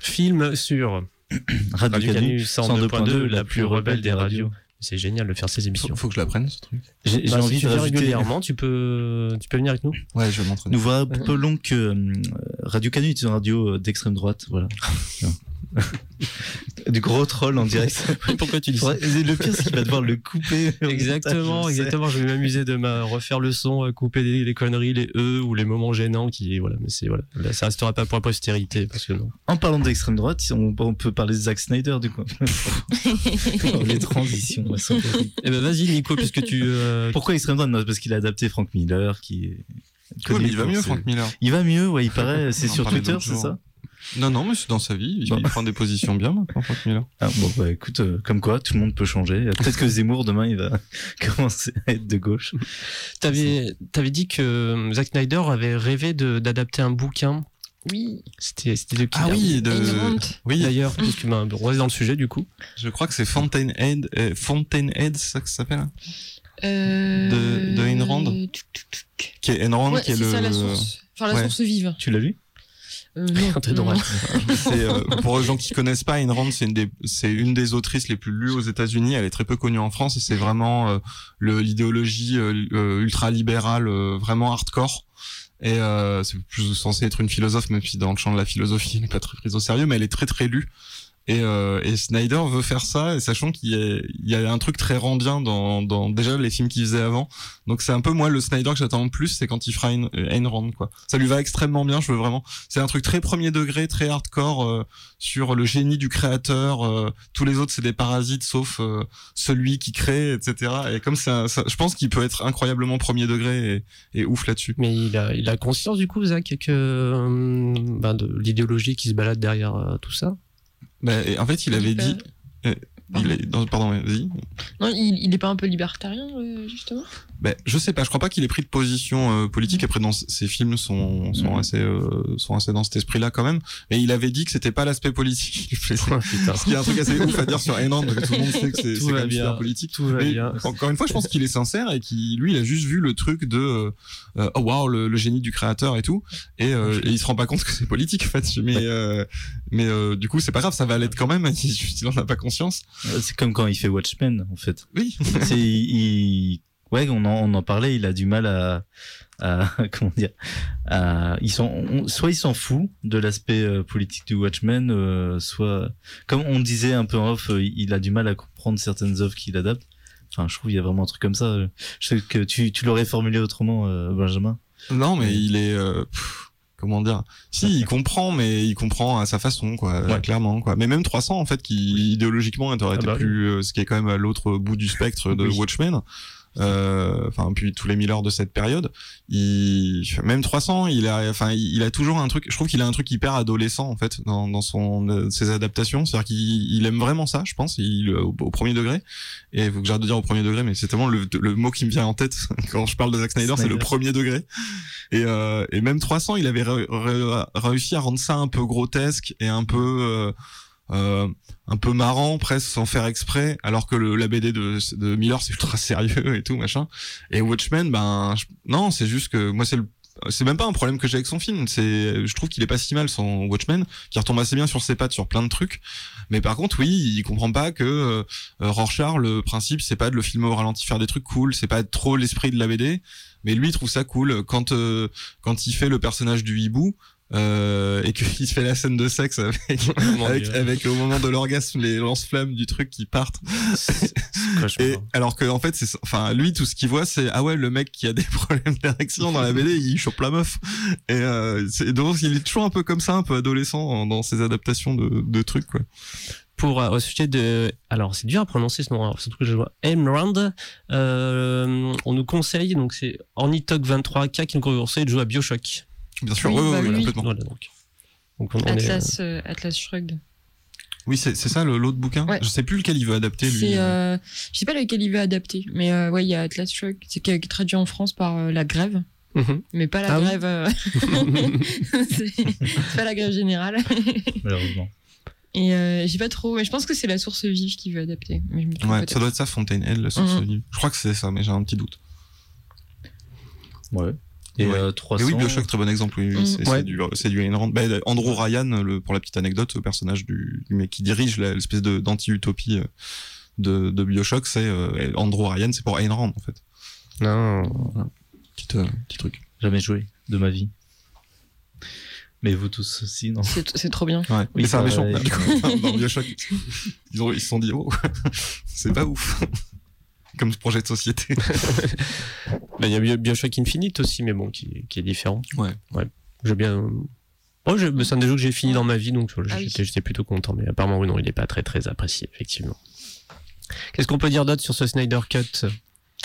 Film sur Radio Canu, Canu 102.2, la plus rebelle des radios. C'est génial de faire ces émissions. Faut, faut que je l'apprenne ce truc. J'ai Bah, envie tu de viens rajouter. régulièrement, tu peux, tu peux venir avec nous. Ouais, je vais m'entraîner. Nous voilà un peu long que euh, Radio Canu est une radio euh, d'extrême droite, voilà. du gros troll en direct. Pourquoi tu dis ça Le pire, c'est qu'il va devoir le couper. Exactement, montage, je exactement. Je vais m'amuser de me refaire le son, couper les, les conneries, les e ou les moments gênants qui, voilà. Mais c'est voilà, Là, ça restera pas pour la postérité parce que non. En parlant d'extrême droite, on, on peut parler de Zack Snyder, du coup. Les transitions. Eh ben vas-y Nico, puisque tu. euh, Pourquoi extrême droite? Non, Parce qu'il a adapté Frank Miller, qui est. Ouais, connu mais il va mieux, Frank Miller. Il va mieux, ouais, il paraît. C'est sur Twitter, c'est ça? Non, non, mais c'est dans sa vie. Il, Bon. prend des positions bien maintenant, Frank Miller. Ah, bon, bah écoute, euh, comme quoi, tout le monde peut changer. Peut-être que Zemmour, demain, il va commencer à être de gauche. T'avais, t'avais dit que euh, Zack Snyder avait rêvé de, d'adapter un bouquin. Oui. C'était, c'était de qui Ah oui, d'ailleurs de. Oui, D'ailleurs, parce que ben, on reste dans le sujet du coup. je crois que c'est Fountainhead. Euh, Fountainhead, c'est ça que ça s'appelle hein Euh... De- de Ayn Rand tuc, tuc, tuc. Qui est Ayn Rand, Ouais, qui est c'est le. ça la source. Enfin, la Ouais. source vive. Tu l'as lu? Euh, euh, pour les gens qui connaissent pas, Ayn Rand, c'est une des, c'est une des autrices les plus lues aux États-Unis. Elle est très peu connue en France et c'est vraiment euh, le l'idéologie euh, euh, ultra libérale, euh, vraiment hardcore. Et euh, c'est plus censé être une philosophe, même si dans le champ de la philosophie, elle n'est pas très prise au sérieux, mais elle est très très lue. Et, euh, et Snyder veut faire ça, et sachant qu'il y, y a un truc très randien dans, dans déjà les films qu'il faisait avant. Donc c'est un peu moi le Snyder que j'attends le plus, c'est quand il fera Ayn, Ayn Rand quoi. Ça lui va extrêmement bien, je veux vraiment. C'est un truc très premier degré, très hardcore euh, sur le génie du créateur. euh, tous les autres c'est des parasites sauf euh, celui qui crée, etc. Et comme un- ça, je pense qu'il peut être incroyablement premier degré et, et ouf là-dessus. Mais il a, il a conscience du coup, Zach, que euh, ben, de l'idéologie qui se balade derrière euh, tout ça? Bah, en fait il avait dit. Il est, non, pardon, vas-y. Non, il, il est pas un peu libertarien, euh, justement? Ben, je sais pas, je crois pas qu'il ait pris de position euh, politique. Après, dans ses films sont sont Mhm. assez euh, sont assez dans cet esprit-là quand même. Mais il avait dit que c'était pas l'aspect politique qui plaisait. Oh, putain. Ce qui est un truc assez ouf à dire sur Rand, parce que tout le monde sait que c'est quand même super politique. Tout va Mais bien. encore une fois, je pense qu'il est sincère et qu'il lui, il a juste vu le truc de euh, oh wow le, le génie du créateur et tout, et, euh, et il se rend pas compte que c'est politique en fait. Mais euh, mais euh, du coup, c'est pas grave, ça va l'être quand même. Il, juste, il en a pas conscience. Euh, C'est comme quand il fait Watchmen, en fait. Oui. C'est, il, ouais, on en, on en parlait, il a du mal à, à comment dire, à, ils sont, on- soit il s'en fout de l'aspect euh, politique du Watchmen, euh, soit, comme on disait un peu en off, euh, il a du mal à comprendre certaines œuvres qu'il adapte. Enfin, je trouve qu'il y a vraiment un truc comme ça. Je sais que tu, tu l'aurais formulé autrement, Benjamin. Non, mais il est euh, pff, comment dire Si, il comprend, mais il comprend à sa façon, quoi, Ouais. clairement, quoi. Mais même 300, en fait, qui idéologiquement aurait Ah été bah plus, euh, ce qui est quand même à l'autre bout du spectre de Oui. Watchmen. Euh, Enfin, puis tous les Miller de cette période. Il, même 300, il a, enfin, il a toujours un truc. Je trouve qu'il a un truc hyper adolescent, en fait, dans, dans son euh, ses adaptations. C'est-à-dire qu'il il aime vraiment ça, je pense, il, au, au premier degré. Et il faut que j'arrête de dire au premier degré, mais c'est tellement le, le mot qui me vient en tête quand je parle de Zack Snyder, c'est le premier degré. Et, euh, et même 300, il avait réussi à rendre ça un peu grotesque et un peu euh, euh, un peu marrant presque sans faire exprès, alors que le, la BD de, de Miller c'est ultra sérieux et tout machin. Et Watchmen, ben non, c'est juste que moi c'est c'est même pas un problème que j'ai avec son film. C'est, je trouve qu'il est pas si mal son Watchmen, qui retombe assez bien sur ses pattes sur plein de trucs. Mais par contre, oui, il comprend pas que euh, Rorschach, le principe, c'est pas de le filmer au ralenti, faire des trucs cool, c'est pas trop l'esprit de la BD. Mais lui, il trouve ça cool quand euh, quand il fait le personnage du hibou. Euh, et qu'il se fait la scène de sexe avec, avec, avec au moment de l'orgasme les lance-flammes du truc qui partent. Et alors que en fait c'est enfin lui tout ce qu'il voit c'est ah ouais le mec qui a des problèmes d'érection dans la BD il chope la meuf. Et euh, c'est donc il est toujours un peu comme ça un peu adolescent en- dans ses adaptations de, de trucs quoi. Pour euh, au sujet de alors c'est dur à prononcer ce nom alors, surtout que je vois. Ayn Rand euh, on nous conseille donc c'est Ornithog 23K qui nous conseille de jouer à BioShock bien sûr Oui, ouais, bah ouais, oui. complètement voilà donc donc on, on est, Atlas, euh, Atlas Shrugged. oui c'est ça le- l'autre bouquin? Ouais. je sais plus lequel il veut adapter lui euh, je sais pas lequel il veut adapter, mais euh, ouais, il y a Atlas Shrugged, c'est qui est traduit en France par euh, la grève, Mhm. mais pas la Ah oui grève. euh, c'est pas la grève générale. Malheureusement. Et euh, j'ai pas trop, mais je pense que c'est la source vive qui veut adapter. Mais je me trompe ouais peut-être. ça doit être ça Fontainebleau la source Mhm. vive. je crois que c'est ça mais j'ai un petit doute Ouais. Et Ouais. euh, Mais 300. oui, Bioshock, très bon exemple. Oui, oui, Mm. c'est Ouais. du, c'est du Ayn Rand. Bah, Andrew Ryan, le, pour la petite anecdote, le personnage du, du mec qui dirige l'espèce de d'anti-utopie euh, de, de Bioshock, c'est euh, Andrew Ryan, c'est pour Ayn Rand en fait. Non. Petit, euh, petit truc. Jamais joué de ma vie. Mais vous tous aussi, non C'est c'est trop bien. Ouais. Oui, Mais c'est un méchant. dans Bioshock, ils, ont, ils se sont dit, oh, c'est pas ouf. Comme projet de société. Il y a Bio- Bioshock Infinite aussi, mais bon, qui, qui est différent. Ouais. Ouais. J'ai bien. Je- c'est un des jeux que j'ai fini dans ma vie, donc Ah j'étais plutôt content. Mais apparemment, oui, non, il n'est pas très très apprécié, effectivement. Qu'est-ce qu'on peut dire d'autre sur ce Snyder Cut?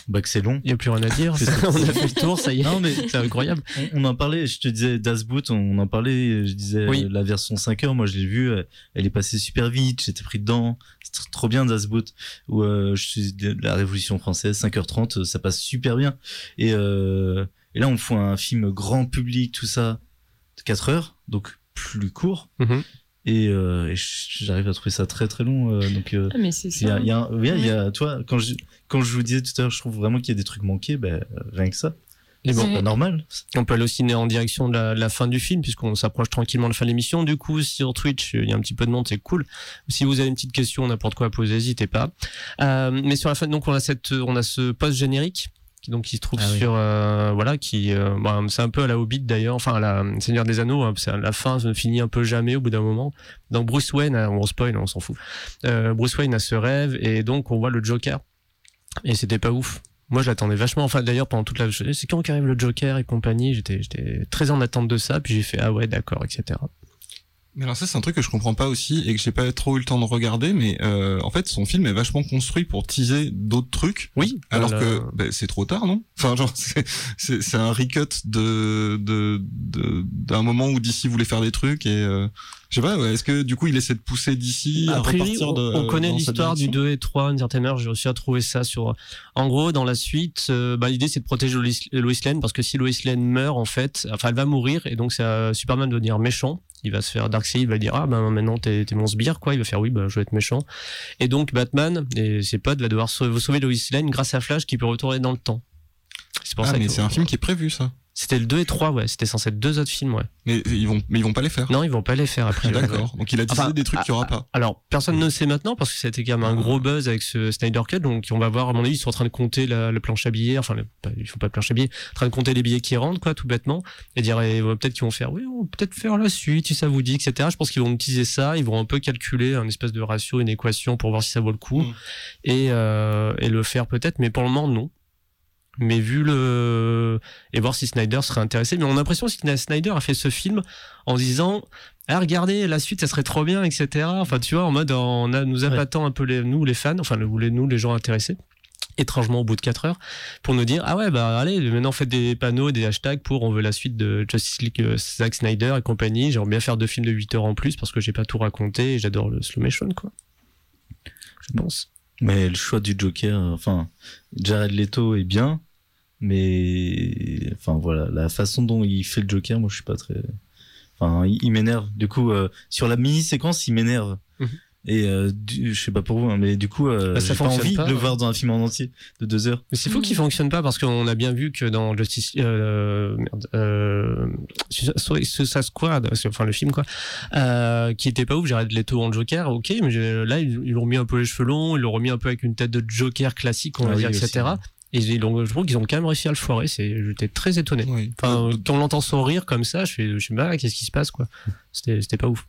Bah que c'est long. Il n'y a plus rien à dire. On a fait le tour, ça y est. Non, mais- c'est incroyable. On, on en parlait, je te disais Das Boot, on en parlait, je disais Oui. euh, la version 5 heures, moi je l'ai vue, euh, elle est passée super vite, j'étais pris dedans, trop bien Das Boot, où euh, je suis de la Révolution française, 5h30, euh, ça passe super bien. Et, euh, et là on fout un film grand public, tout ça, de 4 heures, donc plus court, Mhm. et, euh, et j'arrive à trouver ça très très long, euh, donc... euh, Ah, mais c'est il y ça. a, il y a, un- y a, toi, quand je, quand je vous disais tout à l'heure, je trouve vraiment qu'il y a des trucs manqués, ben, rien que ça. Et bon, C'est pas normal. On peut aller aussi en direction de la, la fin du film, puisqu'on s'approche tranquillement de la fin de l'émission. Du coup, sur Twitch, il y a un petit peu de monde, c'est cool. Si vous avez une petite question, n'importe quoi à poser, n'hésitez pas. Euh, mais sur la fin, donc on a cette, on a ce post générique. qui- Donc, qui se trouve Ah oui. sur, euh, voilà, qui, euh, bah, c'est un peu à la Hobbit d'ailleurs, enfin à la Seigneur des Anneaux, hein, c'est à la fin, ça ne finit un peu jamais au bout d'un moment. Donc Bruce Wayne, euh, on spoil, on s'en fout. Euh, Bruce Wayne a ce rêve et donc on voit le Joker. Et c'était pas ouf. Moi, je l'attendais vachement. Enfin, d'ailleurs, pendant toute la, c'est quand qu'arrive le Joker et compagnie? J'étais, j'étais très en attente de ça. Puis j'ai fait ah ouais, d'accord, etc. Mais alors ça c'est un truc que je comprends pas aussi et que j'ai pas trop eu le temps de regarder mais euh, en fait son film est vachement construit pour teaser d'autres trucs Oui. alors euh, que ben, c'est trop tard non? Enfin genre c'est c'est un recut de de de- d'un moment où DC voulait faire des trucs et euh, je sais pas ouais, est-ce que du coup il essaie de pousser DC à A priori, on, de on connaît l'histoire du direction? 2 et 3, une certaine heure. J'ai réussi à trouver ça sur. En gros, dans la suite, euh, bah, l'idée c'est de protéger Lois, Lois Lane parce que si Lois Lane meurt, en fait, enfin, elle va mourir et donc c'est à Superman de devenir méchant. Il va se faire Darkseid, il va dire ah ben maintenant t'es mon sbire quoi. Il va faire oui ben je vais être méchant. Et donc Batman et ses potes va devoir sauver, sauver Lois Lane grâce à Flash qui peut retourner dans le temps. C'est pour ah ça mais c'est un film qui est prévu ça c'était le 2 et 3 ouais. C'était censé être deux autres films ouais. mais ils vont mais ils vont pas les faire Non ils vont pas les faire après. D'accord donc il a teasé Enfin, des trucs qu'il y aura pas Alors, personne ne sait maintenant parce que c'était quand même un gros buzz avec ce Snyder Cut. Donc, on va voir, à mon avis, ils sont en train de compter la, la planche à billets. Enfin, le- pas- ils font pas de planche à billets, en train de compter les billets qui rentrent, quoi, tout bêtement. Et dire, et, euh, peut-être qu'ils vont faire, oui, on va peut-être faire la suite, si ça vous dit, etc. Je pense qu'ils vont utiliser ça. Ils vont un peu calculer un espèce de ratio, une équation pour voir si ça vaut le coup. Mm. Et, euh, et le faire peut-être, mais pour le moment, non. Mais vu le. Et voir si Snyder serait intéressé. Mais on a l'impression aussi que Snyder a fait ce film en disant ah regardez la suite ça serait trop bien etc enfin tu vois en mode en a, nous appâtant un peu les, nous les fans enfin le- les, nous les gens intéressés étrangement au bout de 4 heures pour nous dire ah ouais bah allez maintenant faites des panneaux des hashtags pour on veut la suite de Justice League euh, Zack Snyder et compagnie j'aimerais bien faire deux films de 8 heures en plus parce que j'ai pas tout raconté et j'adore le slow motion quoi je pense Mais le choix du Joker, enfin, Jared Leto est bien, mais enfin voilà, la façon dont il fait le Joker, moi je suis pas très. Enfin, il, il m'énerve. Du coup, euh, sur la mini séquence, il m'énerve. Mhm. Et euh, du- je sais pas pour vous, hein, mais du coup, euh, Bah, ça j'ai pas envie pas, de le voir dans un film en entier de deux heures. Mais c'est fou qu'il fonctionne pas parce qu'on a bien vu que dans Justice euh, merde, euh, Suicide Squad, enfin le film quoi, euh, qui était pas ouf, Jared Leto en Joker, ok, mais j'ai- là ils ils l'ont mis un peu les cheveux longs, ils l'ont remis un peu avec une tête de Joker classique, on va Ah oui, dire, aussi. etc. Et ils l'ont- je trouve qu'ils ont quand même réussi à le foirer. C'est, j'étais très étonné. Oui. Enfin, quand on l'entend sourire comme ça, je fais, je sais pas, qu'est-ce qui se passe quoi. C'était, c'était pas ouf.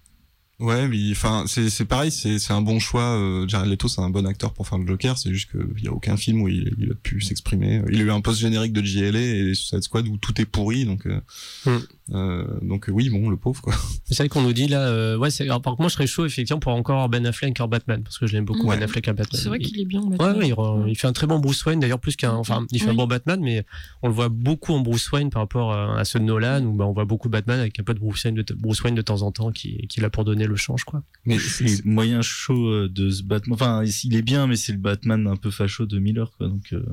Ouais, mais enfin, c'est pareil, c'est un bon choix. euh, Jared Leto, c'est un bon acteur pour faire le Joker. C'est juste qu'il y a aucun film où il, a pu s'exprimer. Il a eu un post générique de JLA et Suicide Squad où tout est pourri. Donc, euh, Hmm. Euh, donc oui, bon, le pauvre quoi. C'est vrai qu'on nous dit là, euh, ouais, c'est, alors, par contre, moi je serais chaud effectivement pour encore Ben Affleck en Batman parce que je l'aime beaucoup Ouais. Ben Affleck en Batman. C'est vrai Il- qu'il est bien. Batman. ouais, il, re- il fait un très bon Bruce Wayne d'ailleurs plus qu'un enfin il fait un bon Batman mais on le voit beaucoup en Bruce Wayne par rapport à, à ceux de Nolan où bah, on voit beaucoup Batman avec un peu de Bruce Wayne de, Bruce Wayne de temps en temps qui qui est là pour donner le change quoi. Mais suis moyen chaud euh, de ce Batman. Enfin, il est bien, mais c'est le Batman un peu facho de Miller, quoi. Donc, euh,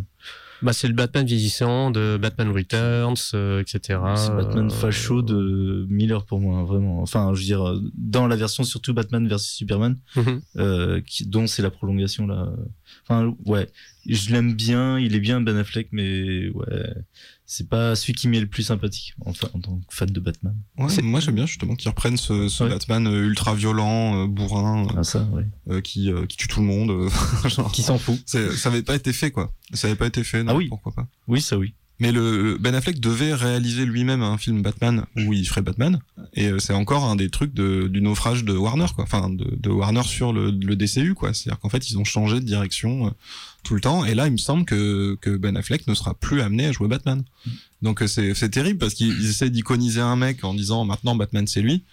Bah c'est le Batman vieillissant de Batman Returns euh, etc. c'est Batman Euh, facho de Miller pour moi, vraiment. Enfin, je veux dire, dans la version surtout Batman versus Superman, Mhm. euh, qui, dont c'est la prolongation là. Enfin, ouais, je l'aime bien, il est bien Ben Affleck, mais ouais, c'est pas celui qui m'est le plus sympathique, enfin, en tant que fan de Batman. Ouais, moi j'aime bien justement qu'ils reprennent ce, ce Ouais. Batman euh, ultra violent, euh, bourrin, euh, Ah, ça, ouais. euh, qui, euh, qui tue tout le monde. genre, Qui s'en fout. c'est- ça avait pas été fait quoi. Ça avait pas été fait. Non, Ah oui. Pourquoi pas. Oui, ça oui. Mais le Ben Affleck devait réaliser lui-même un film Batman où il ferait Batman, et euh, c'est encore un des trucs de, du naufrage de Warner, quoi. Enfin, de, de Warner sur le, le DCU, quoi. C'est-à-dire qu'en fait, ils ont changé de direction euh, tout le temps, et là, il me semble que, que Ben Affleck ne sera plus amené à jouer Batman. Donc euh, c'est terrible parce qu'ils ils essaient d'iconiser un mec en disant maintenant Batman c'est lui.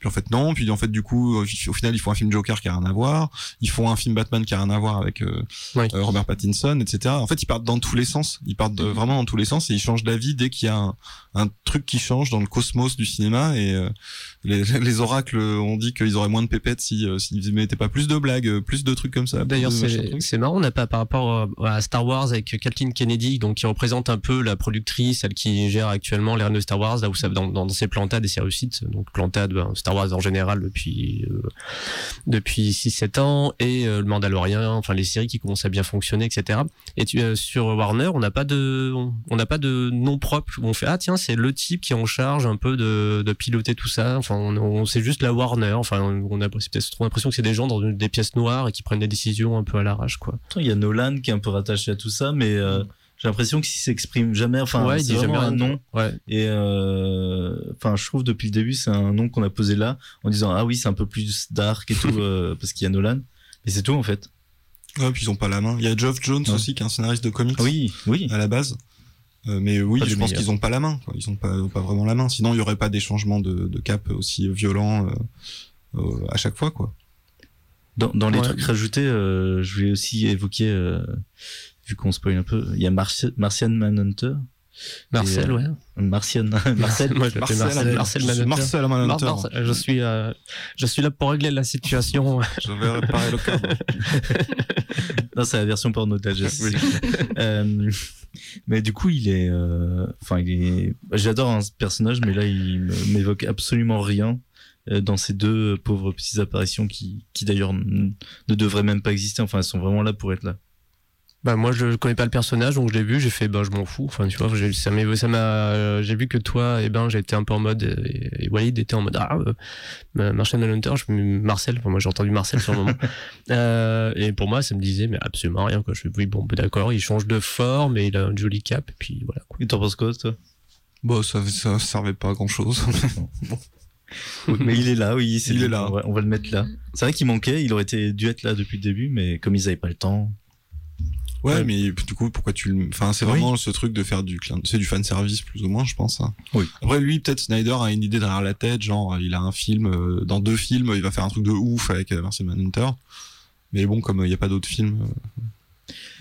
Puis en fait non, puis en fait du coup au final ils font un film Joker qui a rien à voir, ils font un film Batman qui a rien à voir avec euh, Oui. euh, Robert Pattinson, etc. En fait ils partent dans tous les sens, ils partent euh, vraiment dans tous les sens et ils changent d'avis dès qu'il y a un, un truc qui change dans le cosmos du cinéma. Et euh, les, les oracles ont dit qu'ils auraient moins de pépettes si euh, s'ils mettaient pas plus de blagues, euh, plus de trucs comme ça. D'ailleurs, c'est marrant, on n'a pas par rapport euh, à Star Wars avec Kathleen Kennedy, donc qui représente un peu la productrice, celle qui gère actuellement les rênes de Star Wars, là où ça dans, dans ses plantades et ses réussites. Donc plantade, ben, Star Wars en général depuis euh, depuis 6-7 ans et euh, le Mandalorian, enfin les séries qui commencent à bien fonctionner, etc. Et tu, euh, sur Warner, on n'a pas de on n'a pas de nom propre où on fait ah tiens c'est le type qui est en charge un peu de, de piloter tout ça. Enfin on, on c'est juste la Warner. Enfin on a peut-être trop l'impression que c'est des gens dans une- des pièces noires et qui prennent des décisions un peu à l'arrache quoi. Il y a Nolan qui est un peu rattaché à tout ça, mais euh, j'ai l'impression qu'il s'exprime jamais. Enfin, ouais, il c'est dit jamais un nom. Ouais. Et euh, enfin, je trouve depuis le début, c'est un nom qu'on a posé là, en disant ah oui, c'est un peu plus dark et tout, euh, parce qu'il y a Nolan. Mais c'est tout en fait. Ouais, puis ils ont pas la main. Il y a Geoff Jones Ouais. aussi qui est un scénariste de comics. Oui, oui. à la base. Euh, mais oui, je pense qu'ils ont pas la main. Quoi. Ils ont pas, pas vraiment la main. Sinon, il y aurait pas des changements de, de cap aussi violents euh, euh, à chaque fois, quoi. Dans, dans les Ouais. trucs rajoutés, euh, je vais aussi évoquer, euh, vu qu'on spoil un peu, il y a Marti- Martian Manhunter. Marcel, Et, euh, ouais. Martian, Marcel. Moi, je l'appelle Marcel, Marcel, Manhunter. Marcel Mar- Manhunter. Marcel, je suis, euh, je suis là pour régler la situation. Je vais réparer le cadre. non, c'est la version porno de la. Oui. Euh, mais du coup, il est, euh, enfin, il est, j'adore un personnage, mais là, il m'évoque absolument rien euh, dans ces deux pauvres petites apparitions qui, qui d'ailleurs ne devraient même pas exister. Enfin, elles sont vraiment là pour être là. Bah moi je connais pas le personnage donc je l'ai vu j'ai fait bah je m'en fous enfin tu vois j'ai ça m'a ça m'a j'ai vu que toi et ben j'étais un peu en mode et, et Walid était en mode ah euh, je me Marcel enfin, moi j'ai entendu Marcel sur le moment euh, et pour moi ça me disait mais absolument rien quoi je oui bon bah, d'accord il change de forme et il a une jolie cape et puis voilà quoi. Et t'en penses quoi, toi? Bon, ça, ça servait pas à grand chose. Mais il est là, oui. c'est Il dit, est là. On va, on va le mettre là. C'est vrai qu'il manquait, il aurait été dû être là depuis le début, mais comme ils avaient pas le temps. Ouais, Ouais. mais du coup, pourquoi tu le, enfin, c'est Oui. vraiment ce truc de faire du c'est du fan service plus ou moins, je pense. hein. Oui. Après, lui, peut-être Snyder a une idée derrière la tête, genre, il a un film, euh, dans deux films, il va faire un truc de ouf avec euh, Marcel Manhunter. Mais bon, comme il n'y a pas d'autres films,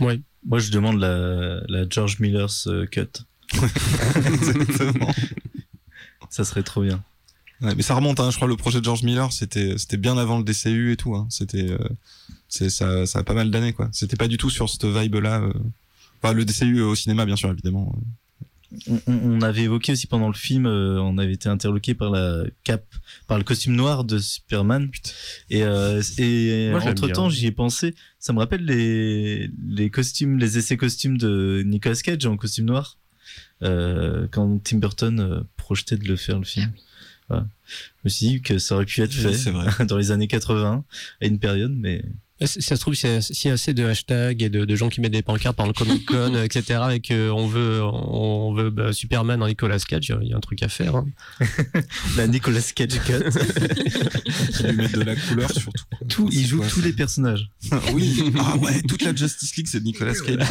euh, ouais Moi, je demande la, la George Miller's euh, cut. exactement. Ça serait trop bien. Ouais, mais ça remonte, hein, je crois, le projet de George Miller, c'était, c'était bien avant le DCU et tout, hein. C'était, euh, c'est, ça, ça a pas mal d'années, quoi. C'était pas du tout sur cette vibe-là, euh. Enfin, le DCU au cinéma, bien sûr, évidemment. On, on- on avait évoqué aussi pendant le film, euh, on avait été interloqué par la cape, par le costume noir de Superman. Et, euh, et Moi, entre temps, j'y ai pensé. Ça me rappelle les, les costumes, les essais costumes de Nicolas Cage en costume noir. Euh, quand Tim Burton euh, projetait de le faire le film. Voilà. Je me suis dit que ça aurait pu être fait vrai. dans les années 80 à une période, mais Si ça se trouve, s'il y a s'il y a assez de hashtags et de, de gens qui mettent des pancartes pendant le Comic Con, etc., et qu'on veut, on veut bah, Superman en Nicolas Cage, il y a un truc à faire. hein. la Nicolas Cage cut. Qui lui mettent de la couleur, surtout. tout, il joue quoi, tous les personnages. oui. Ah ouais, toute la Justice League, c'est de Nicolas Cage.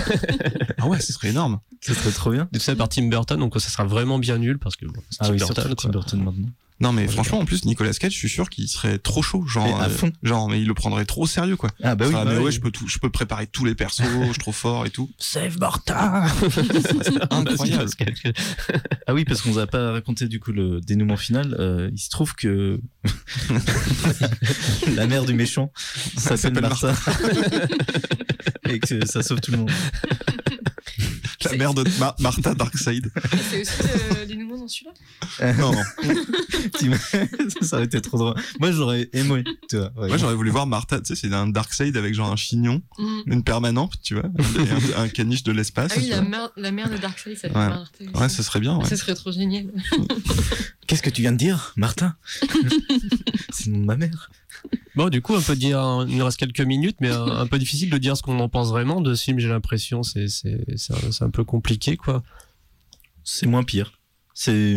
Ah ouais, ce serait énorme. Ça serait trop bien. Tout ça par Tim Burton, donc ça sera vraiment bien nul parce que bon, c'est Ah Tim oui, Burton. Tim Burton maintenant. Non, mais Ouais, franchement, en plus, Nicolas Cage, je suis sûr qu'il serait trop chaud. Genre, Mais à euh, fond. genre, mais il le prendrait trop au sérieux, quoi. Ah bah oui, Ah, bah mais oui. ouais, je peux tout, je peux préparer tous les persos, je suis trop fort et tout. Save Martha Incroyable. Ah oui, parce qu'on vous a pas raconté du coup le dénouement final. Euh, il se trouve que la mère du méchant s'appelle s'appelle Martha et que ça sauve tout le monde. La mère de Ma- Martha Darkseid. C'est aussi le dénouement dans celui-là? Non, non. Ça aurait été trop drôle. Moi, j'aurais aimé, tu vois. ouais. Moi, j'aurais voulu voir Martha, tu sais, c'est un Darkseid avec genre un chignon, Mm. une permanente, tu vois, et un, un caniche de l'espace. Ah oui, la mère, la mère de Darkseid, ça fait Ouais. Martha aussi. Ouais, ça serait bien, ouais. Ça serait trop génial. Qu'est-ce que tu viens de dire, Martin C'est le nom de ma mère. Bon, du coup, on peut dire, il nous reste quelques minutes, mais un, un peu difficile de dire ce qu'on en pense vraiment de ce film, j'ai l'impression. C'est, un, un peu compliqué, quoi. C'est moins pire.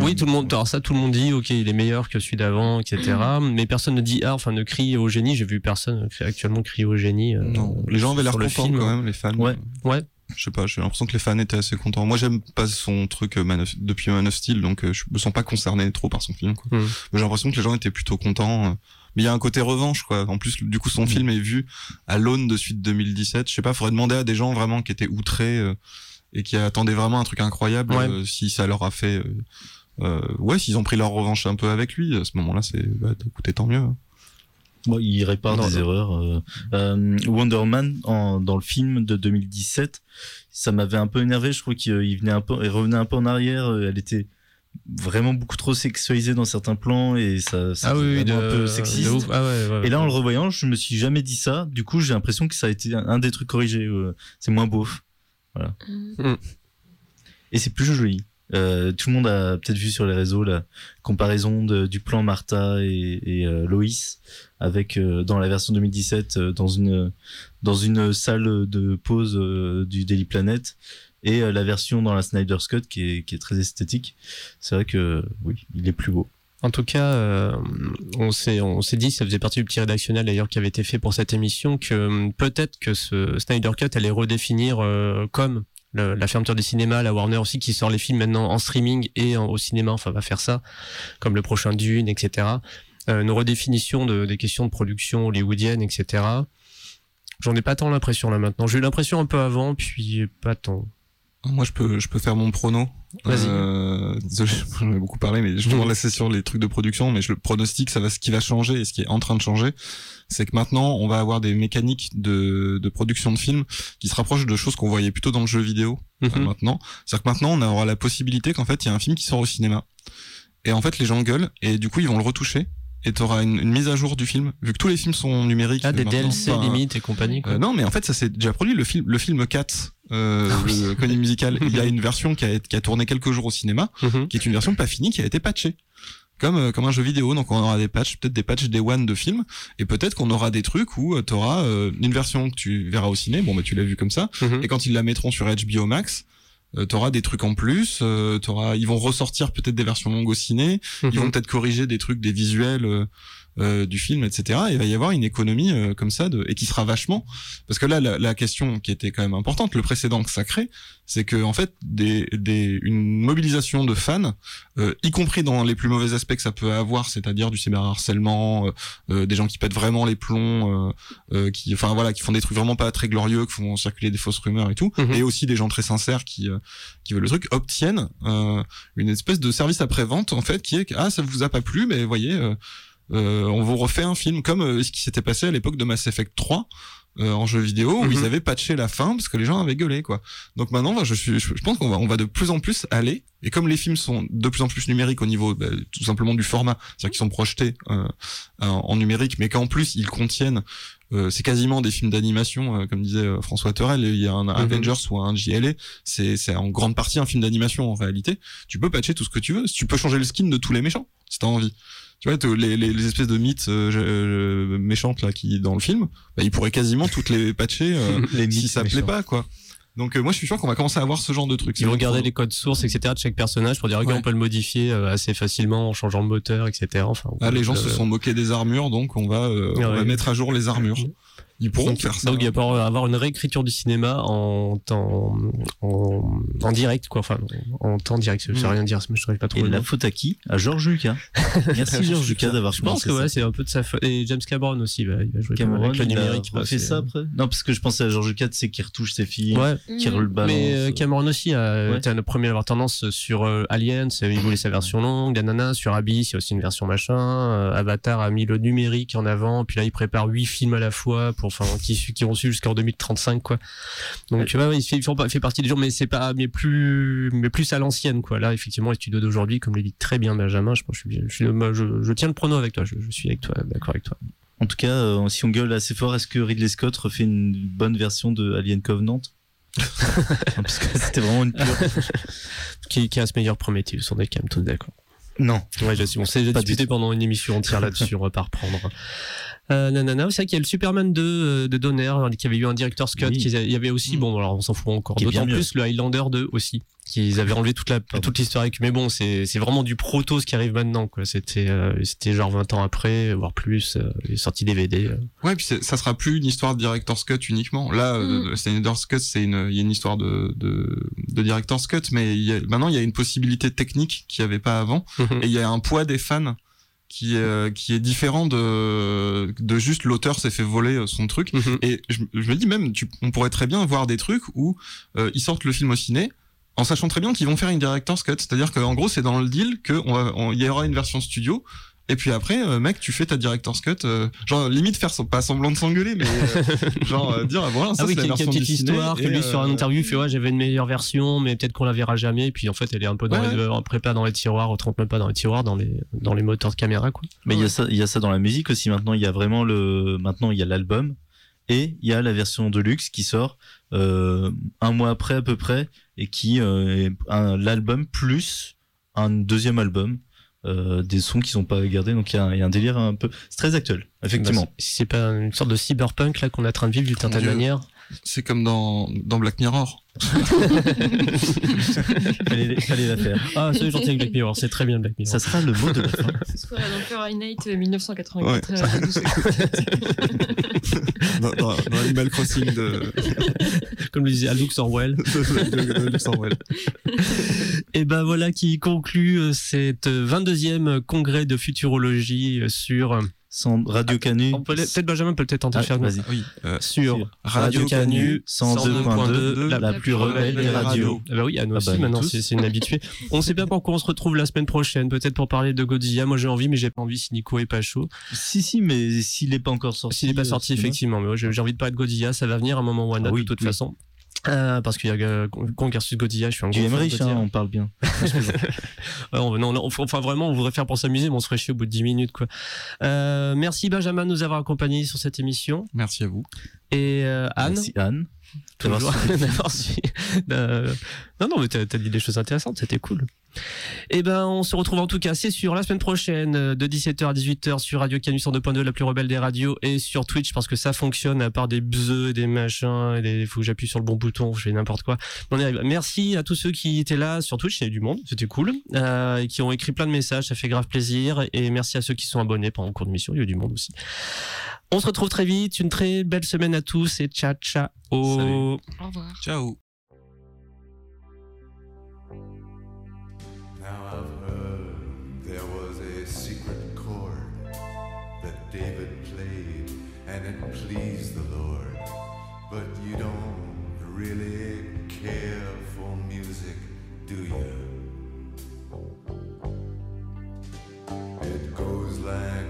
Oui, tout le monde, alors ça, tout le monde dit, ok, il est meilleur que celui d'avant, etc. Mais personne ne dit, ah, enfin, ne crie au génie. J'ai vu personne actuellement crier au génie. euh, Non, les gens avaient l'air contents quand même, les fans. Ouais. Ouais. Je sais pas, j'ai l'impression que les fans étaient assez contents. Moi, j'aime pas son truc euh, Man of- depuis Man of Steel, donc euh, je me sens pas concerné trop par son film. Quoi. Mm. Mais j'ai l'impression que les gens étaient plutôt contents. Mais il y a un côté revanche, quoi. En plus, du coup, son film est vu à l'aune de suite 2017. Je sais pas, faudrait demander à des gens vraiment qui étaient outrés euh, et qui attendaient vraiment un truc incroyable Ouais. euh, si ça leur a fait. euh, ouais, s'ils ont pris leur revanche un peu avec lui, à ce moment-là, c'est. Bah, écoutez, tant mieux. hein. Bon, il répare Non, des non. erreurs. euh. Wonder Man en, dans le film de 2017, ça m'avait un peu énervé. Je trouve qu'il il venait un peu, il revenait un peu en arrière. Elle était vraiment beaucoup trop sexualisée dans certains plans et ça, ça Ah oui, de, un peu sexiste. Ah ouais, ouais, Et là, en le revoyant, je me suis jamais dit ça. Du coup, j'ai l'impression que ça a été un, des trucs corrigés. euh, c'est moins beauf. Voilà. Mm. Et c'est plus joli. Euh, tout le monde a peut-être vu sur les réseaux la comparaison de- du plan Martha et, et euh, Loïs avec euh, dans la version 2017 euh, dans une dans une salle de pause euh, du Daily Planet et euh, la version dans la Snyder's Cut qui est, qui est très esthétique. C'est vrai que oui, il est plus beau. En tout cas, euh, on s'est on s'est dit, ça faisait partie du petit rédactionnel d'ailleurs qui avait été fait pour cette émission, que euh, peut-être que ce Snyder Cut allait redéfinir euh, comme la fermeture des cinémas, la Warner aussi qui sort les films maintenant en streaming et au cinéma, enfin va faire ça, comme le prochain Dune, etc. Euh, une redéfinition de, des questions de production hollywoodienne, etc. J'en ai pas tant l'impression là maintenant. J'ai eu l'impression un peu avant, puis pas tant. Moi, je peux, je peux faire mon prono. Vas-y. Euh, désolé, j'en ai beaucoup parlé, mais justement là, c'est sur les trucs de production, mais je le pronostique, ça va, ce qui va changer et ce qui est en train de changer, c'est que maintenant, on va avoir des mécaniques de, de production de films qui se rapprochent de choses qu'on voyait plutôt dans le jeu vidéo euh, Mhm. maintenant. C'est-à-dire que maintenant, on aura la possibilité qu'en fait, il y a un film qui sort au cinéma. Et en fait, les gens gueulent, et du coup, ils vont le retoucher. Et t'auras une, une mise à jour du film, vu que tous les films sont numériques. Ah, des maintenant. DLC Enfin, limites et compagnie. Quoi. euh, non, mais en fait, ça s'est déjà produit. Le film, le film Cats, euh, Ah oui. le comédie musicale, il y a une version qui a, qui a tourné quelques jours au cinéma, Mhm. qui est une version pas finie, qui a été patchée. Comme, euh, comme un jeu vidéo, donc on aura des patchs, peut-être des patchs des one de films, et peut-être qu'on aura des trucs où tu auras une version que tu verras au ciné, bon bah tu l'as vu comme ça, Mhm. et quand ils la mettront sur HBO Max, euh, t'auras des trucs en plus, euh, t'auras, ils vont ressortir peut-être des versions longues au ciné, Mhm. ils vont peut-être corriger des trucs, des visuels euh, du film, etc. Et il va y avoir une économie euh, comme ça, de, et qui sera vachement, parce que là, la, la question qui était quand même importante, le précédent que ça crée, c'est que en fait, des, des, une mobilisation de fans, euh, y compris dans les plus mauvais aspects que ça peut avoir, c'est-à-dire du cyberharcèlement, euh, euh, des gens qui pètent vraiment les plombs, euh, euh, qui, enfin voilà, qui font des trucs vraiment pas très glorieux, qui font circuler des fausses rumeurs et tout, Mhm. et aussi des gens très sincères qui euh, qui veulent le truc obtiennent euh, une espèce de service après vente en fait qui est que ah ça vous a pas plu mais voyez on vous refait un film comme euh, ce qui s'était passé à l'époque de Mass Effect 3 euh, en jeu vidéo où Mhm. ils avaient patché la fin parce que les gens avaient gueulé quoi. Donc maintenant moi, je suis je, je pense qu'on va on va de plus en plus aller et comme les films sont de plus en plus numériques au niveau bah, tout simplement du format, c'est-à-dire qu'ils sont projetés euh, en, en numérique mais qu'en plus ils contiennent euh, c'est quasiment des films d'animation, euh, comme disait euh, François Terrel. Il y a un Avengers ou un JLA, c'est c'est en grande partie un film d'animation en réalité. Tu peux patcher tout ce que tu veux. Tu peux changer le skin de tous les méchants si t'as envie. Tu vois, les, les, les espèces de mythes euh, euh, méchantes là qui dans le film, bah, ils pourraient quasiment toutes les patcher euh, Les si ça plaît méchants. pas quoi. Donc euh, moi je suis sûr qu'on va commencer à avoir ce genre de trucs. Ils vont regarder les codes sources, etc. de chaque personnage pour dire, regarde, Ouais. on peut le modifier euh, assez facilement en changeant le moteur, etc. Enfin, Ah, les gens se sont moqués des armures, donc on va, euh, on Ouais. va mettre à jour les armures. Ils pourront donc, faire ça. donc il va pouvoir avoir une réécriture du cinéma en temps, en, en direct, quoi. Enfin, en temps direct. Je sais Mm. rien dire, mais je ne pas trop Et la faute à qui? À Georges Lucas. Merci Georges Lucas d'avoir Je pense que ouais, c'est un peu de sa faute. Et James Cameron aussi, bah, il va jouer Cameron, avec le il a numérique. bah, refait c'est- ça après? Non, parce que je pensais à Georges Lucas, c'est qui retouche ses filles, Ouais. qui rebalance. Mais euh, Cameron aussi a Ouais. été le premier à avoir tendance sur euh, Aliens, euh, il voulait sa version longue, Nanana, sur Abyss, il y a aussi une version machin, euh, Avatar a mis le numérique en avant, puis là il prépare huit films à la fois pour enfin qui qui ont su jusqu'en 2035 quoi. Donc tu vois, il fait, il partie des gens, mais c'est pas mais plus mais plus à l'ancienne quoi. Là effectivement les studios d'aujourd'hui, comme l'a dit très bien Benjamin, je pense je suis, je, suis- moi, je, je tiens le prono avec toi, je, je suis avec toi, d'accord avec toi. En tout cas, euh, si on gueule assez fort, est-ce que Ridley Scott refait une bonne version de Alien Covenant Parce que c'était vraiment une pure. Qui, qui a ce meilleur Prometheus, on est quand même tous d'accord. Non. Ouais, je sais, on s'est disputé pendant une émission entière là-dessus, on va pas reprendre. Euh, nanana, c'est vrai qu'il y a le Superman 2 euh, de Donner, hein, qui avait eu un director's cut, Oui. il y avait aussi, bon, alors on s'en fout encore, d'autant plus le Highlander 2 aussi, qu'ils avaient enlevé toute la, toute l'historique, mais bon, c'est, c'est vraiment du proto ce qui arrive maintenant, quoi. C'était, euh, c'était genre 20 ans après, voire plus, euh, il est sorti DVD. euh. Ouais, puis ça sera plus une histoire de director's cut uniquement. Là, euh, Snyder's cut, c'est une, il y a une histoire de, de, de director's cut, mais il y a- maintenant il y a une possibilité technique qu'il n'y avait pas avant, et il y a un poids des fans qui est, euh, qui est différent de, de juste l'auteur s'est fait voler euh, son truc. Et je, je me dis même, tu, on pourrait très bien voir des trucs où euh, ils sortent le film au ciné. En sachant très bien qu'ils vont faire une director's cut, c'est-à-dire qu'en gros c'est dans le deal que on va- on- il y aura une version studio, et puis après, euh, mec, tu fais ta director's cut, euh, genre limite faire son- pas semblant de s'engueuler, mais euh, genre euh, dire ah, voilà, ça ah oui, c'est la qu'il y a version petite histoire, que lui sur un interview il fait ouais j'avais une meilleure version, mais peut-être qu'on la verra jamais, et puis en fait elle est un peu dans Ouais. les, en prépa dans les tiroirs, autrement même pas dans les tiroirs, dans les, dans les moteurs de caméra, quoi. Mais il y a ça, il y a ça dans la musique aussi. Maintenant, il y a vraiment le, maintenant il y a l'album et il y a la version de luxe qui sort euh, un mois après à peu près et qui euh, est l'album plus un deuxième album. Euh, des sons qui sont pas gardés donc il y, a un- il y a un délire un peu c'est très actuel effectivement Bah, si c'est pas une sorte de cyberpunk là qu'on est en train de vivre d'une certaine manière. C'est comme dans, dans Black Mirror. fallait, fallait la faire Ah, c'est gentil avec Black Mirror, c'est très bien Black Mirror. ça sera le mot de la fin Square donc Fahrenheit euh, 1984. euh, 12. dans, dans, dans Animal Crossing de, Comme le disait Alux Orwell. de, de, de Orwell. Et ben voilà qui conclut euh, cette 22e congrès de futurologie euh, sur. euh, sans Radio Canu on peut- Peut-être Benjamin peut peut-être en Ah, faire une- vas-y Oui, euh, sur Radio Canu 102.2, la, la plus rebelle des radios. Ah bah oui, à nous Ah aussi, bah, maintenant, c'est une habituée. On sait pas pourquoi on se retrouve la semaine prochaine, peut-être pour parler de Godzilla. Moi, j'ai envie, mais j'ai pas envie si Nico est pas chaud. si si mais s'il est pas encore sorti S'il est pas euh, sorti, effectivement, mais ouais, j'ai envie de parler de Godzilla, ça va venir à un moment ou à un Ah autre, de toute oui. façon. Euh, parce qu'il y a euh, Kong versus Godzilla, je suis un du gros fan Emmerich hein, on parle bien non, non, enfin vraiment, on voudrait faire pour s'amuser, mais on se ferait chier au bout de 10 minutes, quoi. Euh, merci Benjamin de nous avoir accompagnés sur cette émission. Merci à vous. Et euh, Anne, Merci Anne toujours. Euh, Non, non, mais t'as as dit des choses intéressantes, c'était cool. Et ben, on se retrouve en tout cas, c'est sûr, la semaine prochaine, euh, de 17h à 18h sur Radio Canus 102.2, la plus rebelle des radios, et sur Twitch, parce que ça fonctionne, à part des bzeux, des machins, et des, faut que j'appuie sur le bon bouton, je fais n'importe quoi. On y arrive. Merci à tous ceux qui étaient là sur Twitch, il y avait du monde, c'était cool, euh, et qui ont écrit plein de messages, ça fait grave plaisir, et merci à ceux qui sont abonnés pendant le cours de mission, il y a eu du monde aussi. On se retrouve très vite, une très belle semaine à tous, et ciao, ciao. Salut. Au revoir. Ciao. And it pleased the Lord. But you don't really care for music, do you? It goes like